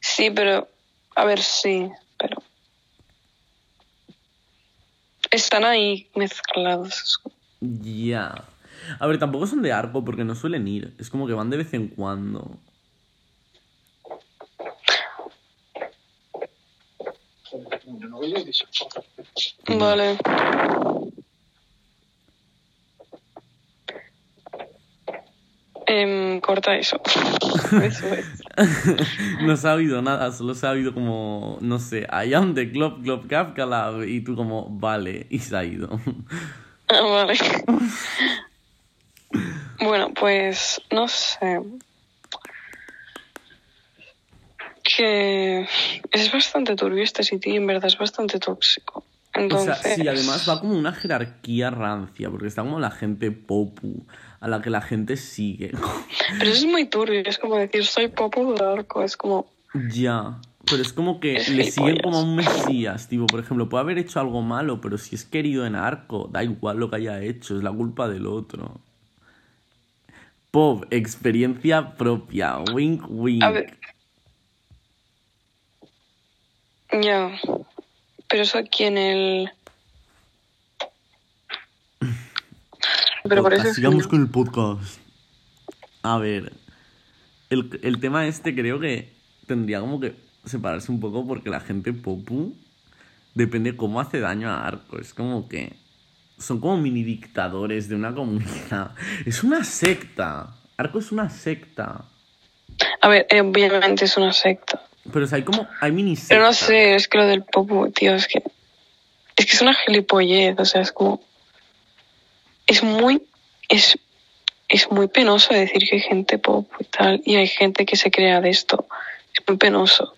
Sí, pero... A ver, sí, pero... Están ahí mezclados. Ya. A ver, tampoco son de arco porque no suelen ir. Es como que van de vez en cuando. Vale. Em, corta eso. [LAUGHS] eso es. [LAUGHS] no se ha oído nada, solo se ha oído como, no sé, I am the Kafka Lab", y tú como, vale, y se ha ido. Ah, vale. Bueno, pues no sé. Que es bastante turbio este sitio y en verdad es bastante tóxico. O Entonces, sea, sí, además va como una jerarquía rancia, porque está como la gente popu, a la que la gente sigue. [LAUGHS] pero eso es muy turbio. Es como decir, soy popo de arco. Es como, ya, pero es como que Es le siguen como a un mesías, tipo, por ejemplo, puede haber hecho algo malo, pero si es querido en arco, da igual lo que haya hecho, es la culpa del otro. Pop, experiencia propia, wink wink. a ver. Ya. Pero eso aquí en el. Pero por eso Podcast, es sigamos con el podcast. A ver, el, el tema este creo que tendría como que separarse un poco porque la gente popu depende cómo hace daño a Arco. Es como que son como mini dictadores de una comunidad. [LAUGHS] Es una secta. Arco es una secta. A ver, eh, obviamente es una secta. Pero o sea, hay como, hay mini sectas. Pero no sé, es que lo del popu, tío, es que. Es que es una gilipollez, o sea, es como. Es muy. Es, es muy penoso decir que hay gente popu y tal, y hay gente que se crea de esto. Es muy penoso.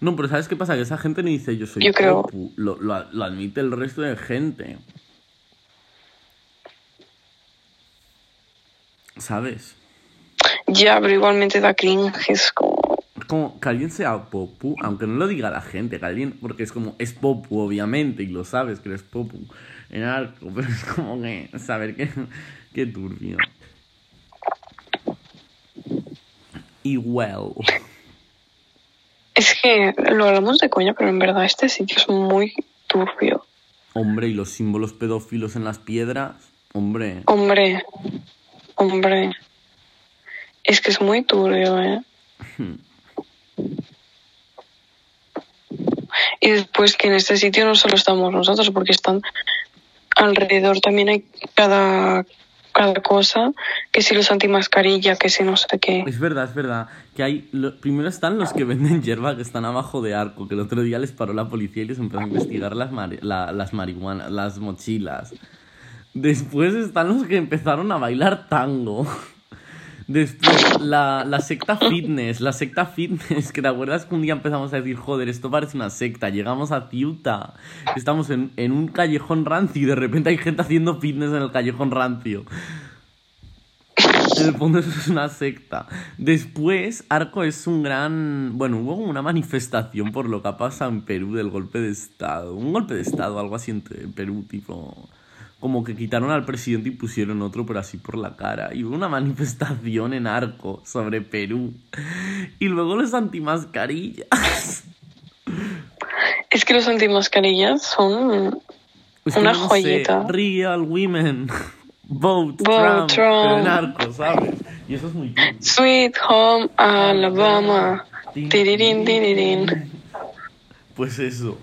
No, pero ¿sabes qué pasa? Que esa gente no dice yo soy Yo creo- popu. Lo, lo- lo admite el resto de gente. ¿Sabes? Ya, pero igualmente da cringe, es como. Como que alguien sea popu, aunque no lo diga la gente, que alguien, porque es como, es popu, obviamente, y lo sabes que eres popu en arco, [LAUGHS] pero es como que saber que, que turbio. Y well. Es que lo hablamos de coña, pero en verdad este sitio es muy turbio. Hombre, y los símbolos pedófilos en las piedras, hombre. Hombre, hombre. Es que es muy turbio, ¿eh? [LAUGHS] Y después que en este sitio no solo estamos nosotros, porque están alrededor también hay cada, cada cosa, que si los antimascarilla, que si no sé qué. Es verdad, es verdad. Que hay. primero están los que venden hierba que están abajo de arco, que el otro día les paró la policía y les empezó a investigar las, las marihuanas, las mochilas. Después están los que empezaron a bailar tango. Después, la, la secta fitness, la secta fitness, que te acuerdas que un día empezamos a decir, joder, esto parece una secta, llegamos a Ciuta, estamos en, en un callejón rancio y de repente hay gente haciendo fitness en el callejón rancio. En el fondo eso es una secta. Después, Arco es un gran... Bueno, hubo una manifestación por lo que ha pasado en Perú del golpe de Estado. Un golpe de Estado, algo así en Perú, tipo... Como que quitaron al presidente y pusieron otro, pero así por la cara. Y hubo una manifestación en Arco sobre Perú. Y luego los antimascarillas. Es que los antimascarillas son Es que Una no sé, joyita. real women. Vote, Vote Trump, pero en arco, ¿sabes? Y eso es muy. Sweet Home Alabama. Tirirín, tirirín. Pues eso.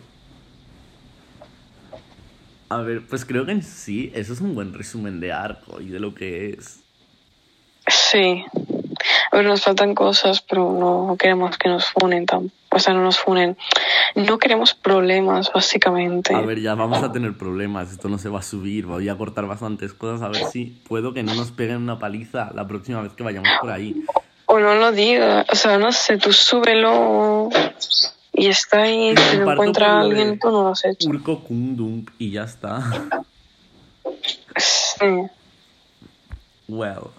A ver, pues creo que en sí, eso es un buen resumen de arco y de lo que es. Sí. A ver, nos faltan cosas, pero no queremos que nos funen tan. O sea, no nos funen. No queremos problemas, básicamente. A ver, ya vamos a tener problemas, esto no se va a subir, voy a cortar bastantes cosas, a ver si puedo que no nos peguen una paliza la próxima vez que vayamos por ahí. O no lo digas. O sea, no sé, tú súbelo y está ahí. Lo Si lo encuentra alguien, tú no lo has hecho. Urco Kundump y ya está. Sí. Well.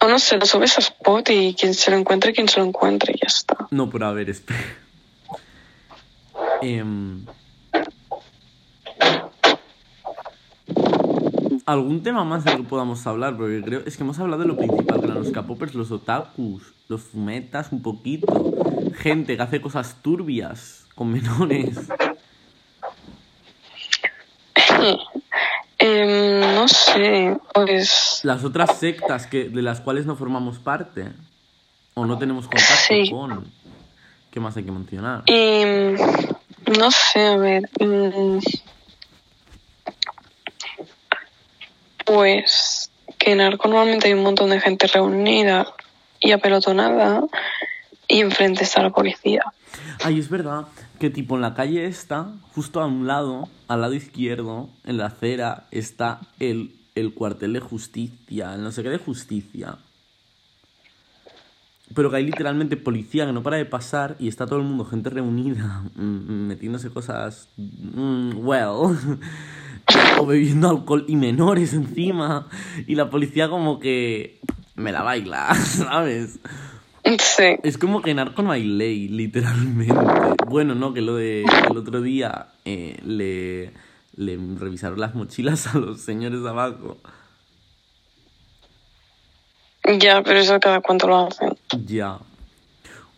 O no sé, lo subes a Spot y quien se lo encuentre, quien se lo encuentre y ya está. No, pero a ver, espera. Em, ¿Algún tema más del que podamos hablar? Porque creo, es que hemos hablado de lo principal, que eran los K-popers, los otakus, los fumetas un poquito, gente que hace cosas turbias con menores. [COUGHS] Em, no sé, pues. Las otras sectas que, de las cuales no formamos parte. O no tenemos contacto Sí. con. ¿Qué más hay que mencionar? Y. No sé, a ver. mm, Pues. Que en Arco normalmente hay un montón de gente reunida y apelotonada. Y enfrente está la policía. Ay, es verdad que tipo en la calle esta, justo a un lado, al lado izquierdo, en la acera, está el, el cuartel de justicia, el no sé qué de justicia. Pero que hay literalmente policía que no para de pasar y está todo el mundo, gente reunida, [LAUGHS] mm, metiéndose cosas, mm, well, [LAUGHS] o bebiendo alcohol y menores encima. Y la policía como que me la baila, [LAUGHS] ¿sabes? Sí. Es como que en Arco no hay ley, literalmente. Bueno, no, que lo de el otro día eh, le, le revisaron las mochilas a los señores abajo. Ya, pero eso cada cuánto lo hacen. Ya.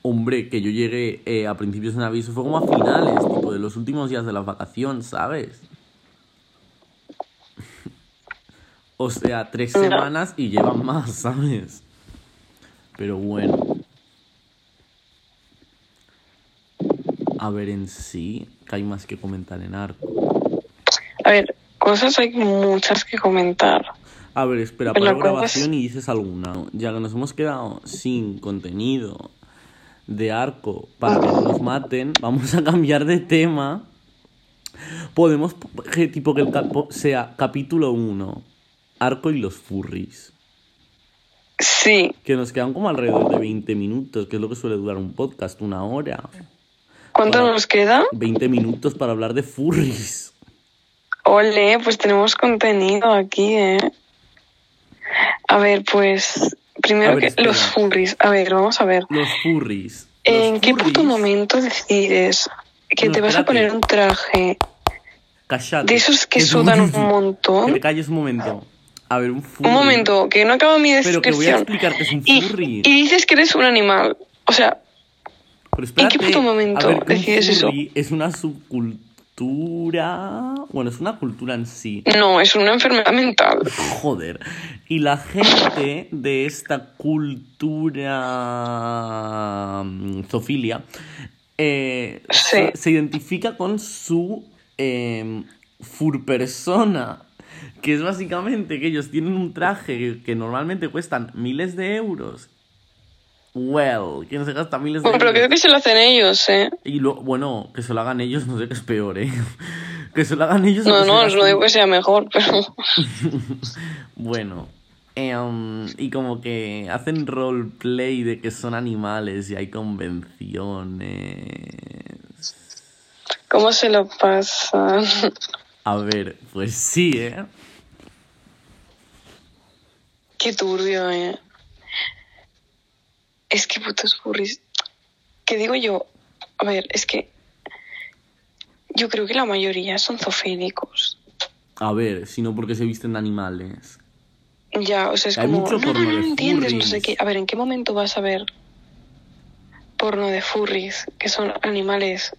Hombre, que yo llegué eh, a principios de Navidad, fue como a finales, tipo de los últimos días de la vacación, ¿sabes? O sea, tres No. semanas y llevan más, [LAUGHS] ¿sabes? Pero bueno. A ver, en sí, que hay más que comentar en arco. A ver, cosas hay muchas que comentar. A ver, espera, para grabación y dices alguna. Ya que nos hemos quedado sin contenido de arco para que no nos maten, vamos a cambiar de tema. Podemos, que tipo que el capo sea capítulo 1, arco y los furries. Sí. Que nos quedan como alrededor de 20 minutos, que es lo que suele durar un podcast, una hora. ¿Cuánto nos queda? 20 minutos para hablar de furries. Ole, pues tenemos contenido aquí, ¿eh? A ver, pues. Primero ver, que los furries. A ver, vamos a ver. Los furries. ¿En qué puto furries- momento decides que No, te vas a poner un traje de esos que sudan un Que montón? te calles un momento. A ver, un furry. Un momento, que no acaba mi Pero que voy a descripción. explicar que es un furry. y dices que eres un animal. O sea, Pero espérate, qué puto momento a ver, que un decides eso? Es una subcultura. Bueno, es una cultura en sí. no, es una enfermedad mental. [LAUGHS] Joder. Y la gente de esta cultura. mm, Zofilia. eh, Sí. se, se identifica con su. Eh, furpersona. Que es básicamente que ellos tienen un traje que, que normalmente cuestan miles de euros. Well, ¿quién se gasta miles de Bueno, pero euros? creo que se lo hacen ellos, ¿eh? Y lo, bueno, que se lo hagan ellos, no sé qué es peor, ¿eh? [LAUGHS] que se lo hagan ellos. No, no, gasten- no digo que sea mejor, pero. [LAUGHS] Bueno, em, y como que hacen roleplay de que son animales y hay convenciones. ¿Cómo se lo pasan? A ver, pues sí, ¿eh? Qué turbio, ¿eh? Es que putos furries. ¿Qué digo yo? A ver, es que. Yo creo que la mayoría son zoofílicos. A ver, sino porque se visten de animales. Ya, o sea, es Hay como. mucho no, no, no de entiendes, no sé qué. A ver, ¿en qué momento vas a ver porno de furries, que son animales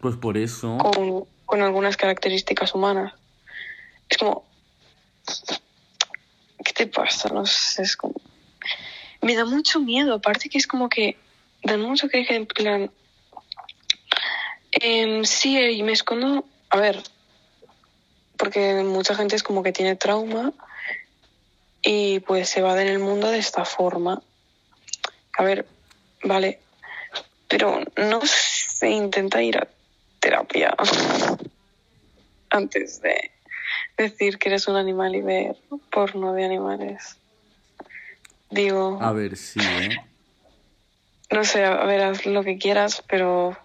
Pues por eso. con, con algunas características humanas. Es como, ¿qué te pasa? No sé, es como... Me da mucho miedo, aparte que es como que dan mucho que en plan... Em, sí, y me escondo, a ver, porque mucha gente es como que tiene trauma y pues se va en el mundo de esta forma. A ver, vale, pero no se intenta ir a terapia [LAUGHS] antes de decir que eres un animal y ver porno de animales. Digo, A ver, sí, ¿eh? no sé, a ver, haz lo que quieras, pero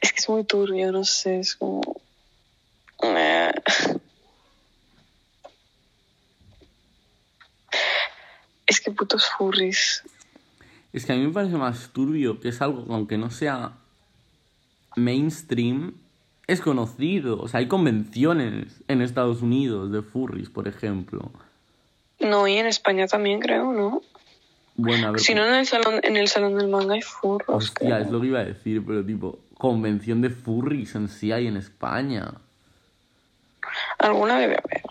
es que es muy turbio, no sé, es como... Es que putos furries. Es que a mí me parece más turbio que es algo, aunque no sea mainstream, es conocido. O sea, hay convenciones en Estados Unidos de furries, por ejemplo. No, y en España también creo, ¿no? Bueno, a ver. Si no, en el salón, en el salón del manga hay furros. Hostia, creo. es lo que iba a decir, pero tipo, convención de furries en sí hay en España. Alguna debe haber.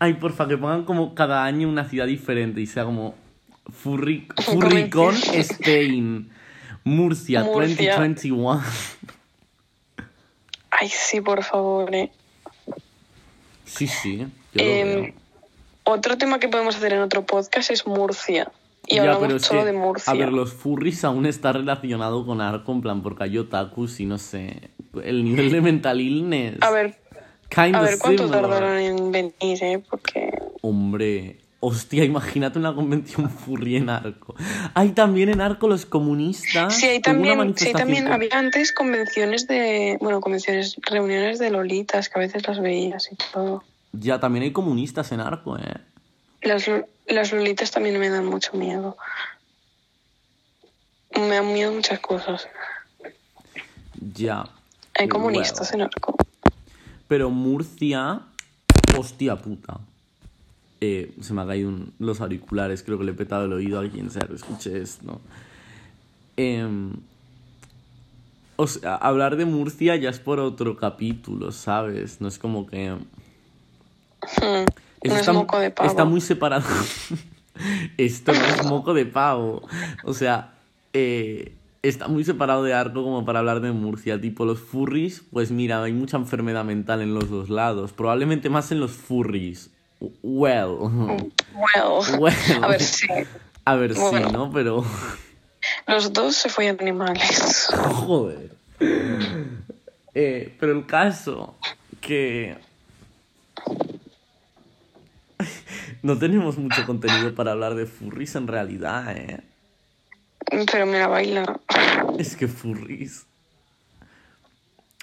Ay, porfa, que pongan como cada año una ciudad diferente y sea como Furri [LAUGHS] Furricon Spain. Murcia, Murcia. 2021. Ay, sí, por favor, eh. Sí, sí, yo lo Em, veo. otro tema que podemos hacer en otro podcast es Murcia. Y Ya, hablamos pero solo que, de Murcia. A ver, los furries aún está relacionado con Arco, en plan, porque hay otakus y no sé. El nivel de mental illness. A ver, a ver cuánto similar. tardaron en venir, ¿eh? Porque... Hombre, hostia, imagínate una convención [LAUGHS] furry en Arco. Hay también en Arco los comunistas. Sí, hay también, sí, también había antes convenciones de... Bueno, convenciones, reuniones de lolitas, que a veces las veías y todo. Ya, también hay comunistas en Arco, ¿eh? Las, las lolitas también me dan mucho miedo. Me dan miedo muchas cosas. Ya. Hay comunistas bueno. en Arco. Pero Murcia, hostia puta. Eh, se me ha caído un- los auriculares, creo que le he petado el oído a quien sea que escuche esto. Em, o sea, hablar de Murcia ya es por otro capítulo, ¿sabes? No es como que... Hmm, No es está, moco de pavo. está muy separado. [LAUGHS] Esto no es moco de pavo. O sea, eh, está muy separado de Arco como para hablar de Murcia. Tipo, los furries, pues mira, hay mucha enfermedad mental en los dos lados. Probablemente más en los furries. Well. Well. Well. A ver, sí. A ver, Bueno. ¿no? Pero. Los dos se follan animales. [LAUGHS] Joder. Eh, pero el caso que no tenemos mucho contenido para hablar de furries en realidad, ¿eh? Pero me la baila. Es que furries.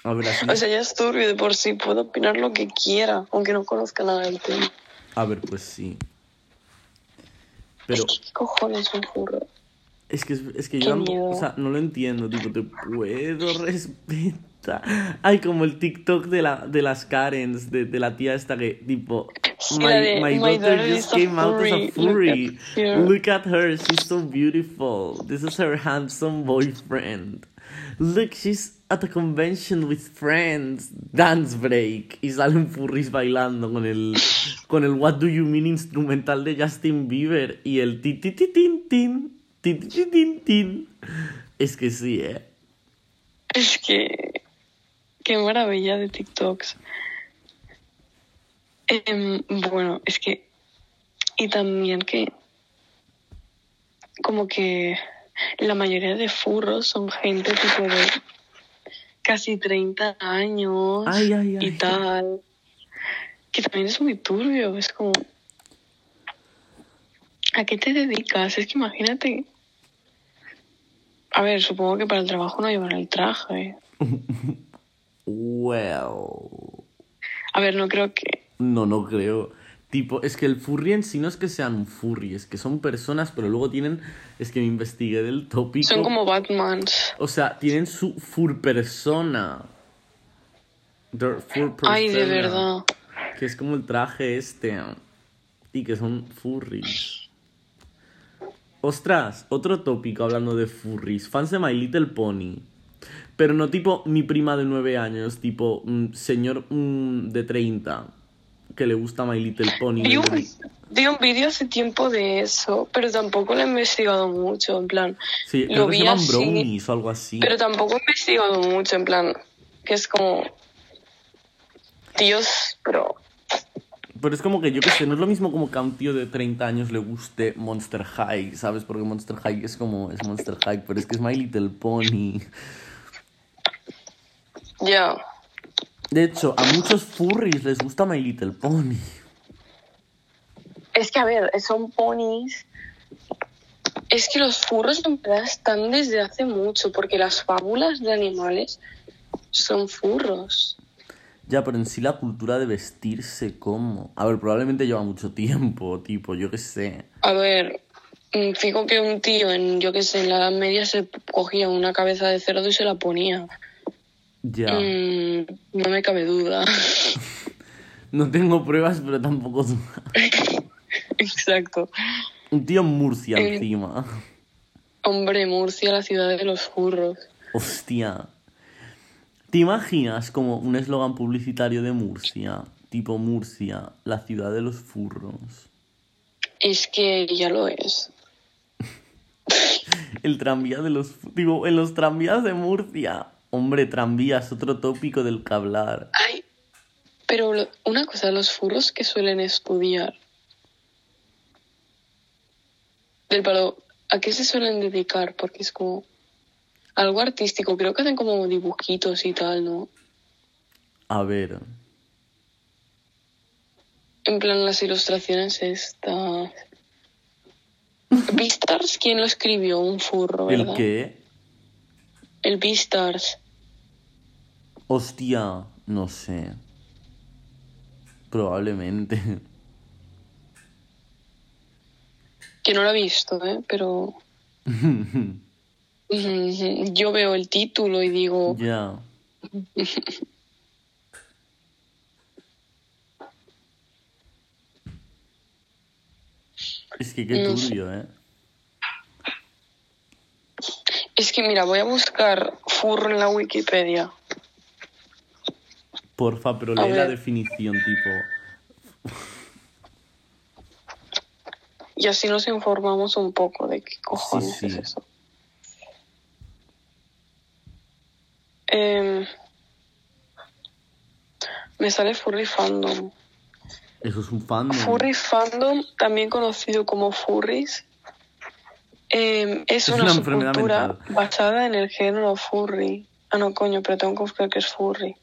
A ver, así. O sea, ya es turbio de por sí. Puedo opinar lo que quiera, aunque no conozca nada del tema. A ver, pues sí. Pero Es que, ¿qué cojones un furro? es que, es que Qué yo miedo. o sea, no lo entiendo, tipo, te puedo [LAUGHS] respetar. Ay, como el TikTok de, la, de las Karens, de, de la tía esta que, tipo, Sí, my, la de, my "My daughter daughter just came out as a furry. Look at her." Look at her, she's so beautiful. This is her handsome boyfriend. Look, she's at a convention with friends. Dance break. Y salen furries bailando con el, con el What Do You Mean instrumental de Justin Bieber y el ti ti ti tin tin. Ti ti ti tin tin. Es que sí, eh. Es que. Qué maravilla de TikToks. Em, bueno, es que. Y también que. Como que. La mayoría de furros son gente tipo de. Casi 30 años. Ay, ay, ay. Y tal. Que también es muy turbio. Es como. ¿A qué te dedicas? Es que imagínate. A ver, supongo que para el trabajo no llevan el traje. [LAUGHS] Well. A ver, no creo que. No, no creo. Tipo, es que el furry en sí no es que sean un furry, es que son personas, pero luego tienen. Es que me investigué del tópico. Son como Batmans. O sea, tienen su fur persona. Their fur Ay, de persona, verdad. Que es como el traje este. Y que son furries. Ostras, otro tópico hablando de furries. Fans de My Little Pony. Pero no tipo mi prima de 9 años, tipo un señor mm, de 30. Que le gusta My Little Pony. Vi un, un vídeo hace tiempo de eso, pero tampoco lo he investigado mucho, en plan. Sí, creo lo que se vi así, brownies o algo así. Pero tampoco he investigado mucho, en plan, que es como... Dios, pero... Pero es como que yo que sé, no es lo mismo como que a un tío de 30 años le guste Monster High, ¿sabes? Porque Monster High es como, es Monster High, pero es que es My Little Pony. Ya. De hecho, a muchos furries les gusta My Little Pony. Es que, a ver, son ponis. Es que los furros en verdad están desde hace mucho, porque las fábulas de animales son furros. Ya, pero en sí la cultura de vestirse como... A ver, probablemente lleva mucho tiempo, tipo, yo qué sé. A ver, mm, fijo que un tío en, yo qué sé, en la Edad Media se cogía una cabeza de cerdo y se la ponía. Ya. Mm, no me cabe duda. [LAUGHS] No tengo pruebas, pero tampoco dudas. [LAUGHS] Exacto. Un tío en Murcia Eh. encima. Hombre, Murcia, la ciudad de los furros. Hostia. ¿Te imaginas como un eslogan publicitario de Murcia? Tipo Murcia, la ciudad de los furros. Es que ya lo es. [LAUGHS] El tranvía de los... Digo, en los tranvías de Murcia. Hombre, tranvías, otro tópico del que hablar. Ay, pero una cosa, los furros que suelen estudiar. Del palo, ¿a qué se suelen dedicar? Porque es como algo artístico. Creo que hacen como dibujitos y tal, ¿no? A ver. En plan, las ilustraciones estas. [LAUGHS] Beastars, ¿quién lo escribió? Un furro, ¿El ¿verdad? qué? El Beastars. Hostia, no sé. Probablemente. [LAUGHS] Que no lo he visto, ¿eh? Pero [LAUGHS] yo veo el título y digo, ya. [LAUGHS] Es que qué turbio, ¿eh? Es que mira, voy a buscar furro en la Wikipedia. Porfa, pero lee la definición, tipo. Y así nos informamos un poco de qué cojones Sí, es eso. Em, me sale Furry Fandom. Eso es un fandom. Furry Fandom, también conocido como Furries, em, es, Es una, una subcultura basada en el género Furry. Ah, no, coño, pero tengo que buscar que es Furry.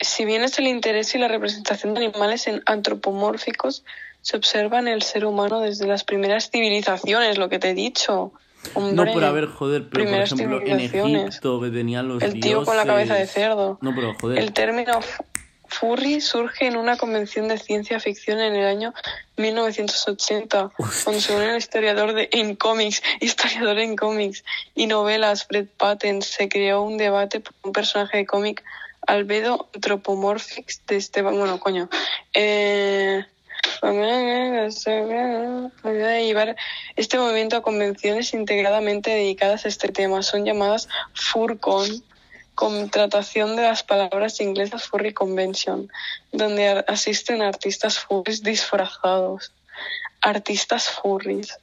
Si bien es el interés y la representación de animales en antropomórficos, se observa en el ser humano desde las primeras civilizaciones, lo que te he dicho. No, Hombre, a ver, joder, pero por ejemplo en. Egipto que tenían los El tío con la cabeza de cerdo. No, pero joder. El término furry surge en una convención de ciencia ficción en el año 1980, cuando según el historiador de en cómics, historiador en cómics y novelas Fred Patten se creó un debate por un personaje de cómic albedo anthropomorphix de Esteban, bueno, coño, eh, llevar este movimiento a convenciones integradamente dedicadas a este tema. Son llamadas FurCon, contratación de las palabras inglesas Furry Convention, donde asisten artistas furries disfrazados. Artistas furries.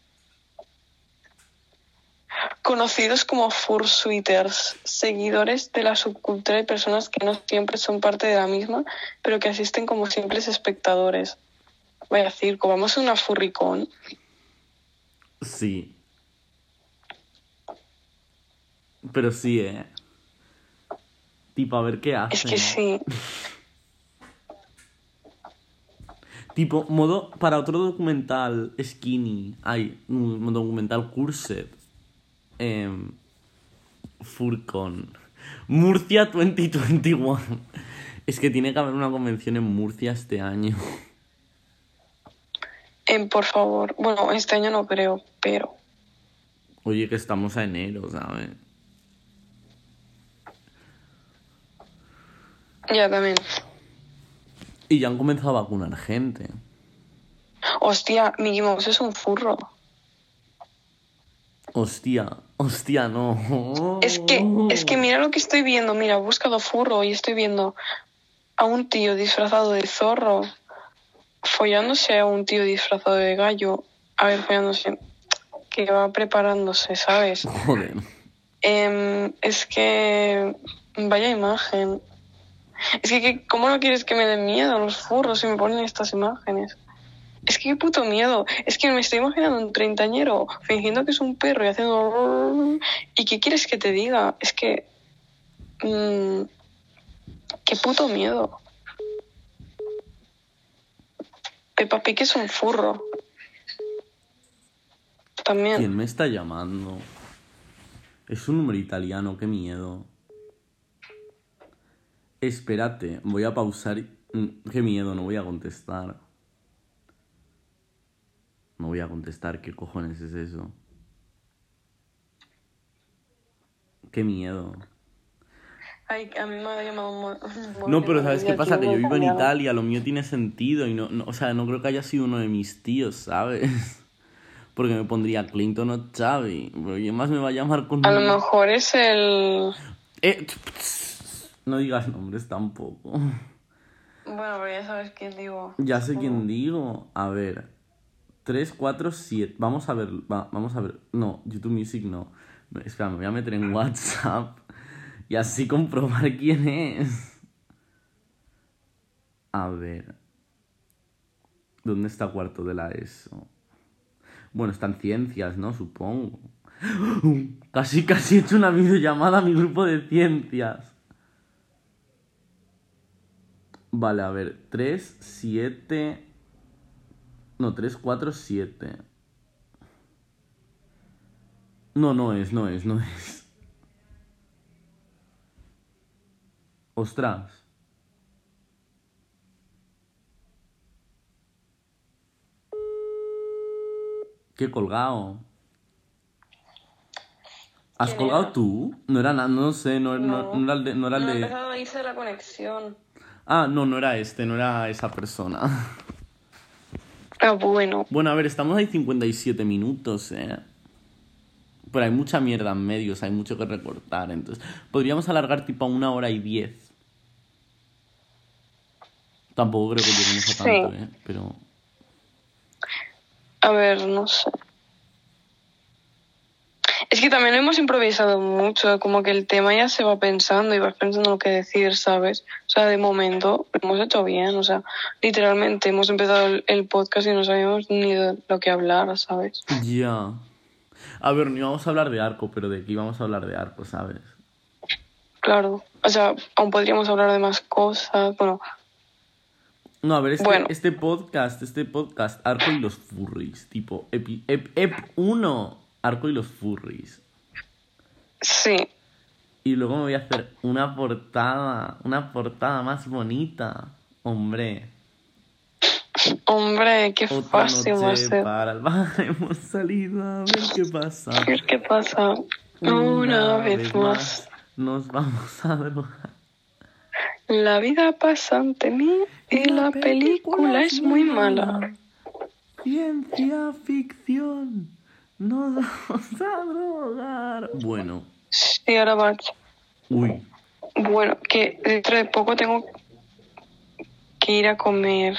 Conocidos como fursuiters, seguidores de la subcultura y personas que no siempre son parte de la misma, pero que asisten como simples espectadores. Vaya circo, vamos a una furricon. Sí. Pero sí, eh. Tipo, a ver qué hacen. Es que sí. Tipo, modo para otro documental skinny. Hay un documental Cursed. em, Furcon. Murcia 2021. Es que tiene que haber una convención en Murcia este año. Em, por favor. Bueno, este año no creo, pero. Oye, que estamos a enero, ¿sabes? Ya también. Y ya han comenzado a vacunar gente. Hostia, Mickey Mouse es un furro. Hostia, hostia, no. Es que, es que mira lo que estoy viendo. Mira, he buscado furro y estoy viendo a un tío disfrazado de zorro follándose a un tío disfrazado de gallo. A ver, follándose. Que va preparándose, ¿sabes? Joder. Em, es que. Vaya imagen. Es que, ¿cómo no quieres que me den miedo los furros si me ponen estas imágenes? Es que qué puto miedo. Es que me estoy imaginando un treintañero fingiendo que es un perro y haciendo... ¿Y qué quieres que te diga? Es que... mm, qué puto miedo. Peppa Pig es un furro. También. ¿Quién me está llamando? Es un número italiano, qué miedo. Espérate, voy a pausar. Mm, Qué miedo, no voy a contestar. No voy a contestar, ¿qué cojones es eso? Qué miedo. Ay, a mí me ha llamado un [LAUGHS] un montón No, pero ¿sabes qué pasa? Que yo vivo en. Italia, lo mío tiene sentido y no, no- o sea, no creo que haya sido uno de mis tíos, ¿sabes? [LAUGHS] Porque me pondría Clinton o Xavi. Pero ¿quién más me va a llamar con A lo un- mejor es el... Eh, no digas nombres tampoco. Bueno, pero ya sabes quién digo. Ya sé quién digo. A ver. 3, 4, 7. Vamos a ver. va- vamos a ver. No, YouTube Music no. Espera, me voy a meter en WhatsApp. Y así comprobar [LAUGHS] quién es. A ver. ¿Dónde está cuarto de la ESO? Bueno, están ciencias, ¿no? Supongo. [GASPS] Casi, casi he hecho una [LAUGHS] videollamada a mi grupo de ciencias. Vale, a ver. 3, 7. No, 3, 4, 7. No, no es, no es, no es. Ostras. Qué colgado. ¿Has ¿Quién colgado era? tú? No era nada, no sé, no, no- No. no era el de... No era el de... la conexión. Ah, no, no era este, no era esa persona. [LAUGHS] Ah, bueno. Bueno, a ver, estamos ahí 57 minutos, ¿eh? Pero hay mucha mierda en medios, hay mucho que recortar, entonces podríamos alargar tipo a una hora y diez. Tampoco creo que lleguemos a Sí. tanto, ¿eh? Pero... A ver, no sé. Es que también hemos improvisado mucho, como que el tema ya se va pensando y vas pensando lo que decir, ¿sabes? O sea, de momento lo hemos hecho bien, o sea, literalmente hemos empezado el, podcast y no sabíamos ni de lo que hablar, ¿sabes? Ya. A ver, no íbamos a hablar de arco, pero de qué íbamos a hablar de arco, ¿sabes? Claro, o sea, aún podríamos hablar de más cosas, bueno, No, a ver, este, Bueno. este podcast, este podcast, Arco y los Furries, tipo, epi- ep, ep 1, Arco y los Furries. sí, Y luego me voy a hacer una portada, una portada más bonita. Hombre, hombre, qué otra fácil va a ser. para el bar, [LAUGHS] hemos salido a ver qué pasa. A ver qué pasa. Una, vez más. nos vamos a drogar. La vida pasa ante mí y la película es muy mala. Ciencia ficción, nos vamos a drogar. Bueno, Sí, ahora va. uy, Bueno, que dentro de poco tengo que ir a comer.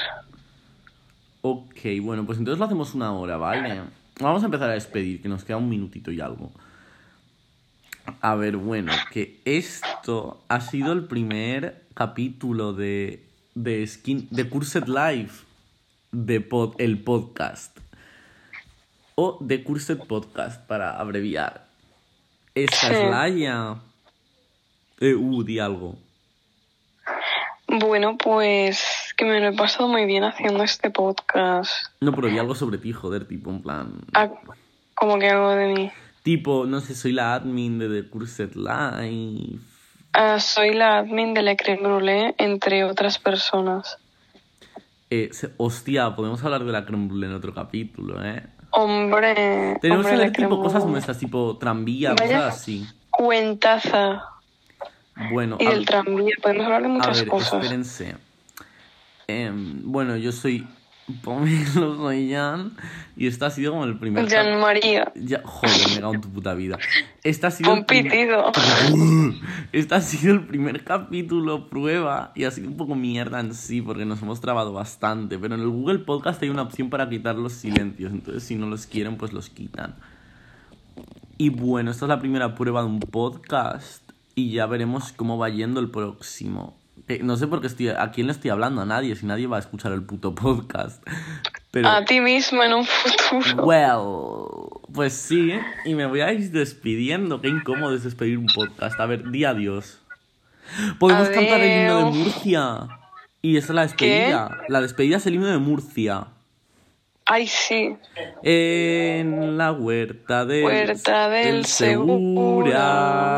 ok, bueno, pues entonces lo hacemos una hora, ¿vale? Vamos a empezar a despedir, que nos queda un minutito y algo. A ver, bueno, que esto ha sido el primer capítulo de, de, Skin, de Cursed Life, de pod- el podcast. O de Cursed Podcast, para abreviar. Esta Sí. es Laia. Eh, uh, di algo. Bueno, pues que me lo he pasado muy bien haciendo este podcast. No, pero di algo sobre ti, joder, tipo, en plan... Ah, como que algo de mí. Tipo, no sé, soy la admin de The Cursed Life. Ah, soy la admin de La Creme Brûlée, entre otras personas. Eh, hostia, podemos hablar de la creme en otro capítulo, ¿eh? Hombre, Tenemos hombre, que hacer tipo cosas nuestras, tipo tranvía, Vaya. cosas así. Cuentaza. Bueno, Y a, del tranvía, podemos hablar de a muchas ver, cosas. espérense. Em, bueno, yo soy Pomelo [LAUGHS] soy Jan. Y este ha sido como el primer. Jan María. Ya, joder, me cago en tu puta vida. Este ha sido. Un pitido. [LAUGHS] Este ha sido el primer capítulo prueba y ha sido un poco mierda en sí porque nos hemos trabado bastante. Pero en el Google Podcast hay una opción para quitar los silencios. Entonces, si no los quieren, pues los quitan. Y bueno, esta es la primera prueba de un podcast y ya veremos cómo va yendo el próximo. Eh, no sé por qué estoy. ¿A quién le estoy hablando? A nadie. Si nadie va a escuchar el puto podcast. [LAUGHS] Pero. A ti mismo en un futuro. Well, pues sí, y me voy a ir despidiendo. Qué incómodo es despedir un podcast. A ver, di adiós. Podemos cantar el himno de. Murcia. Y esa es la despedida. La despedida es el himno de Murcia. Ay, sí. En la huerta del, Huerta del Segura.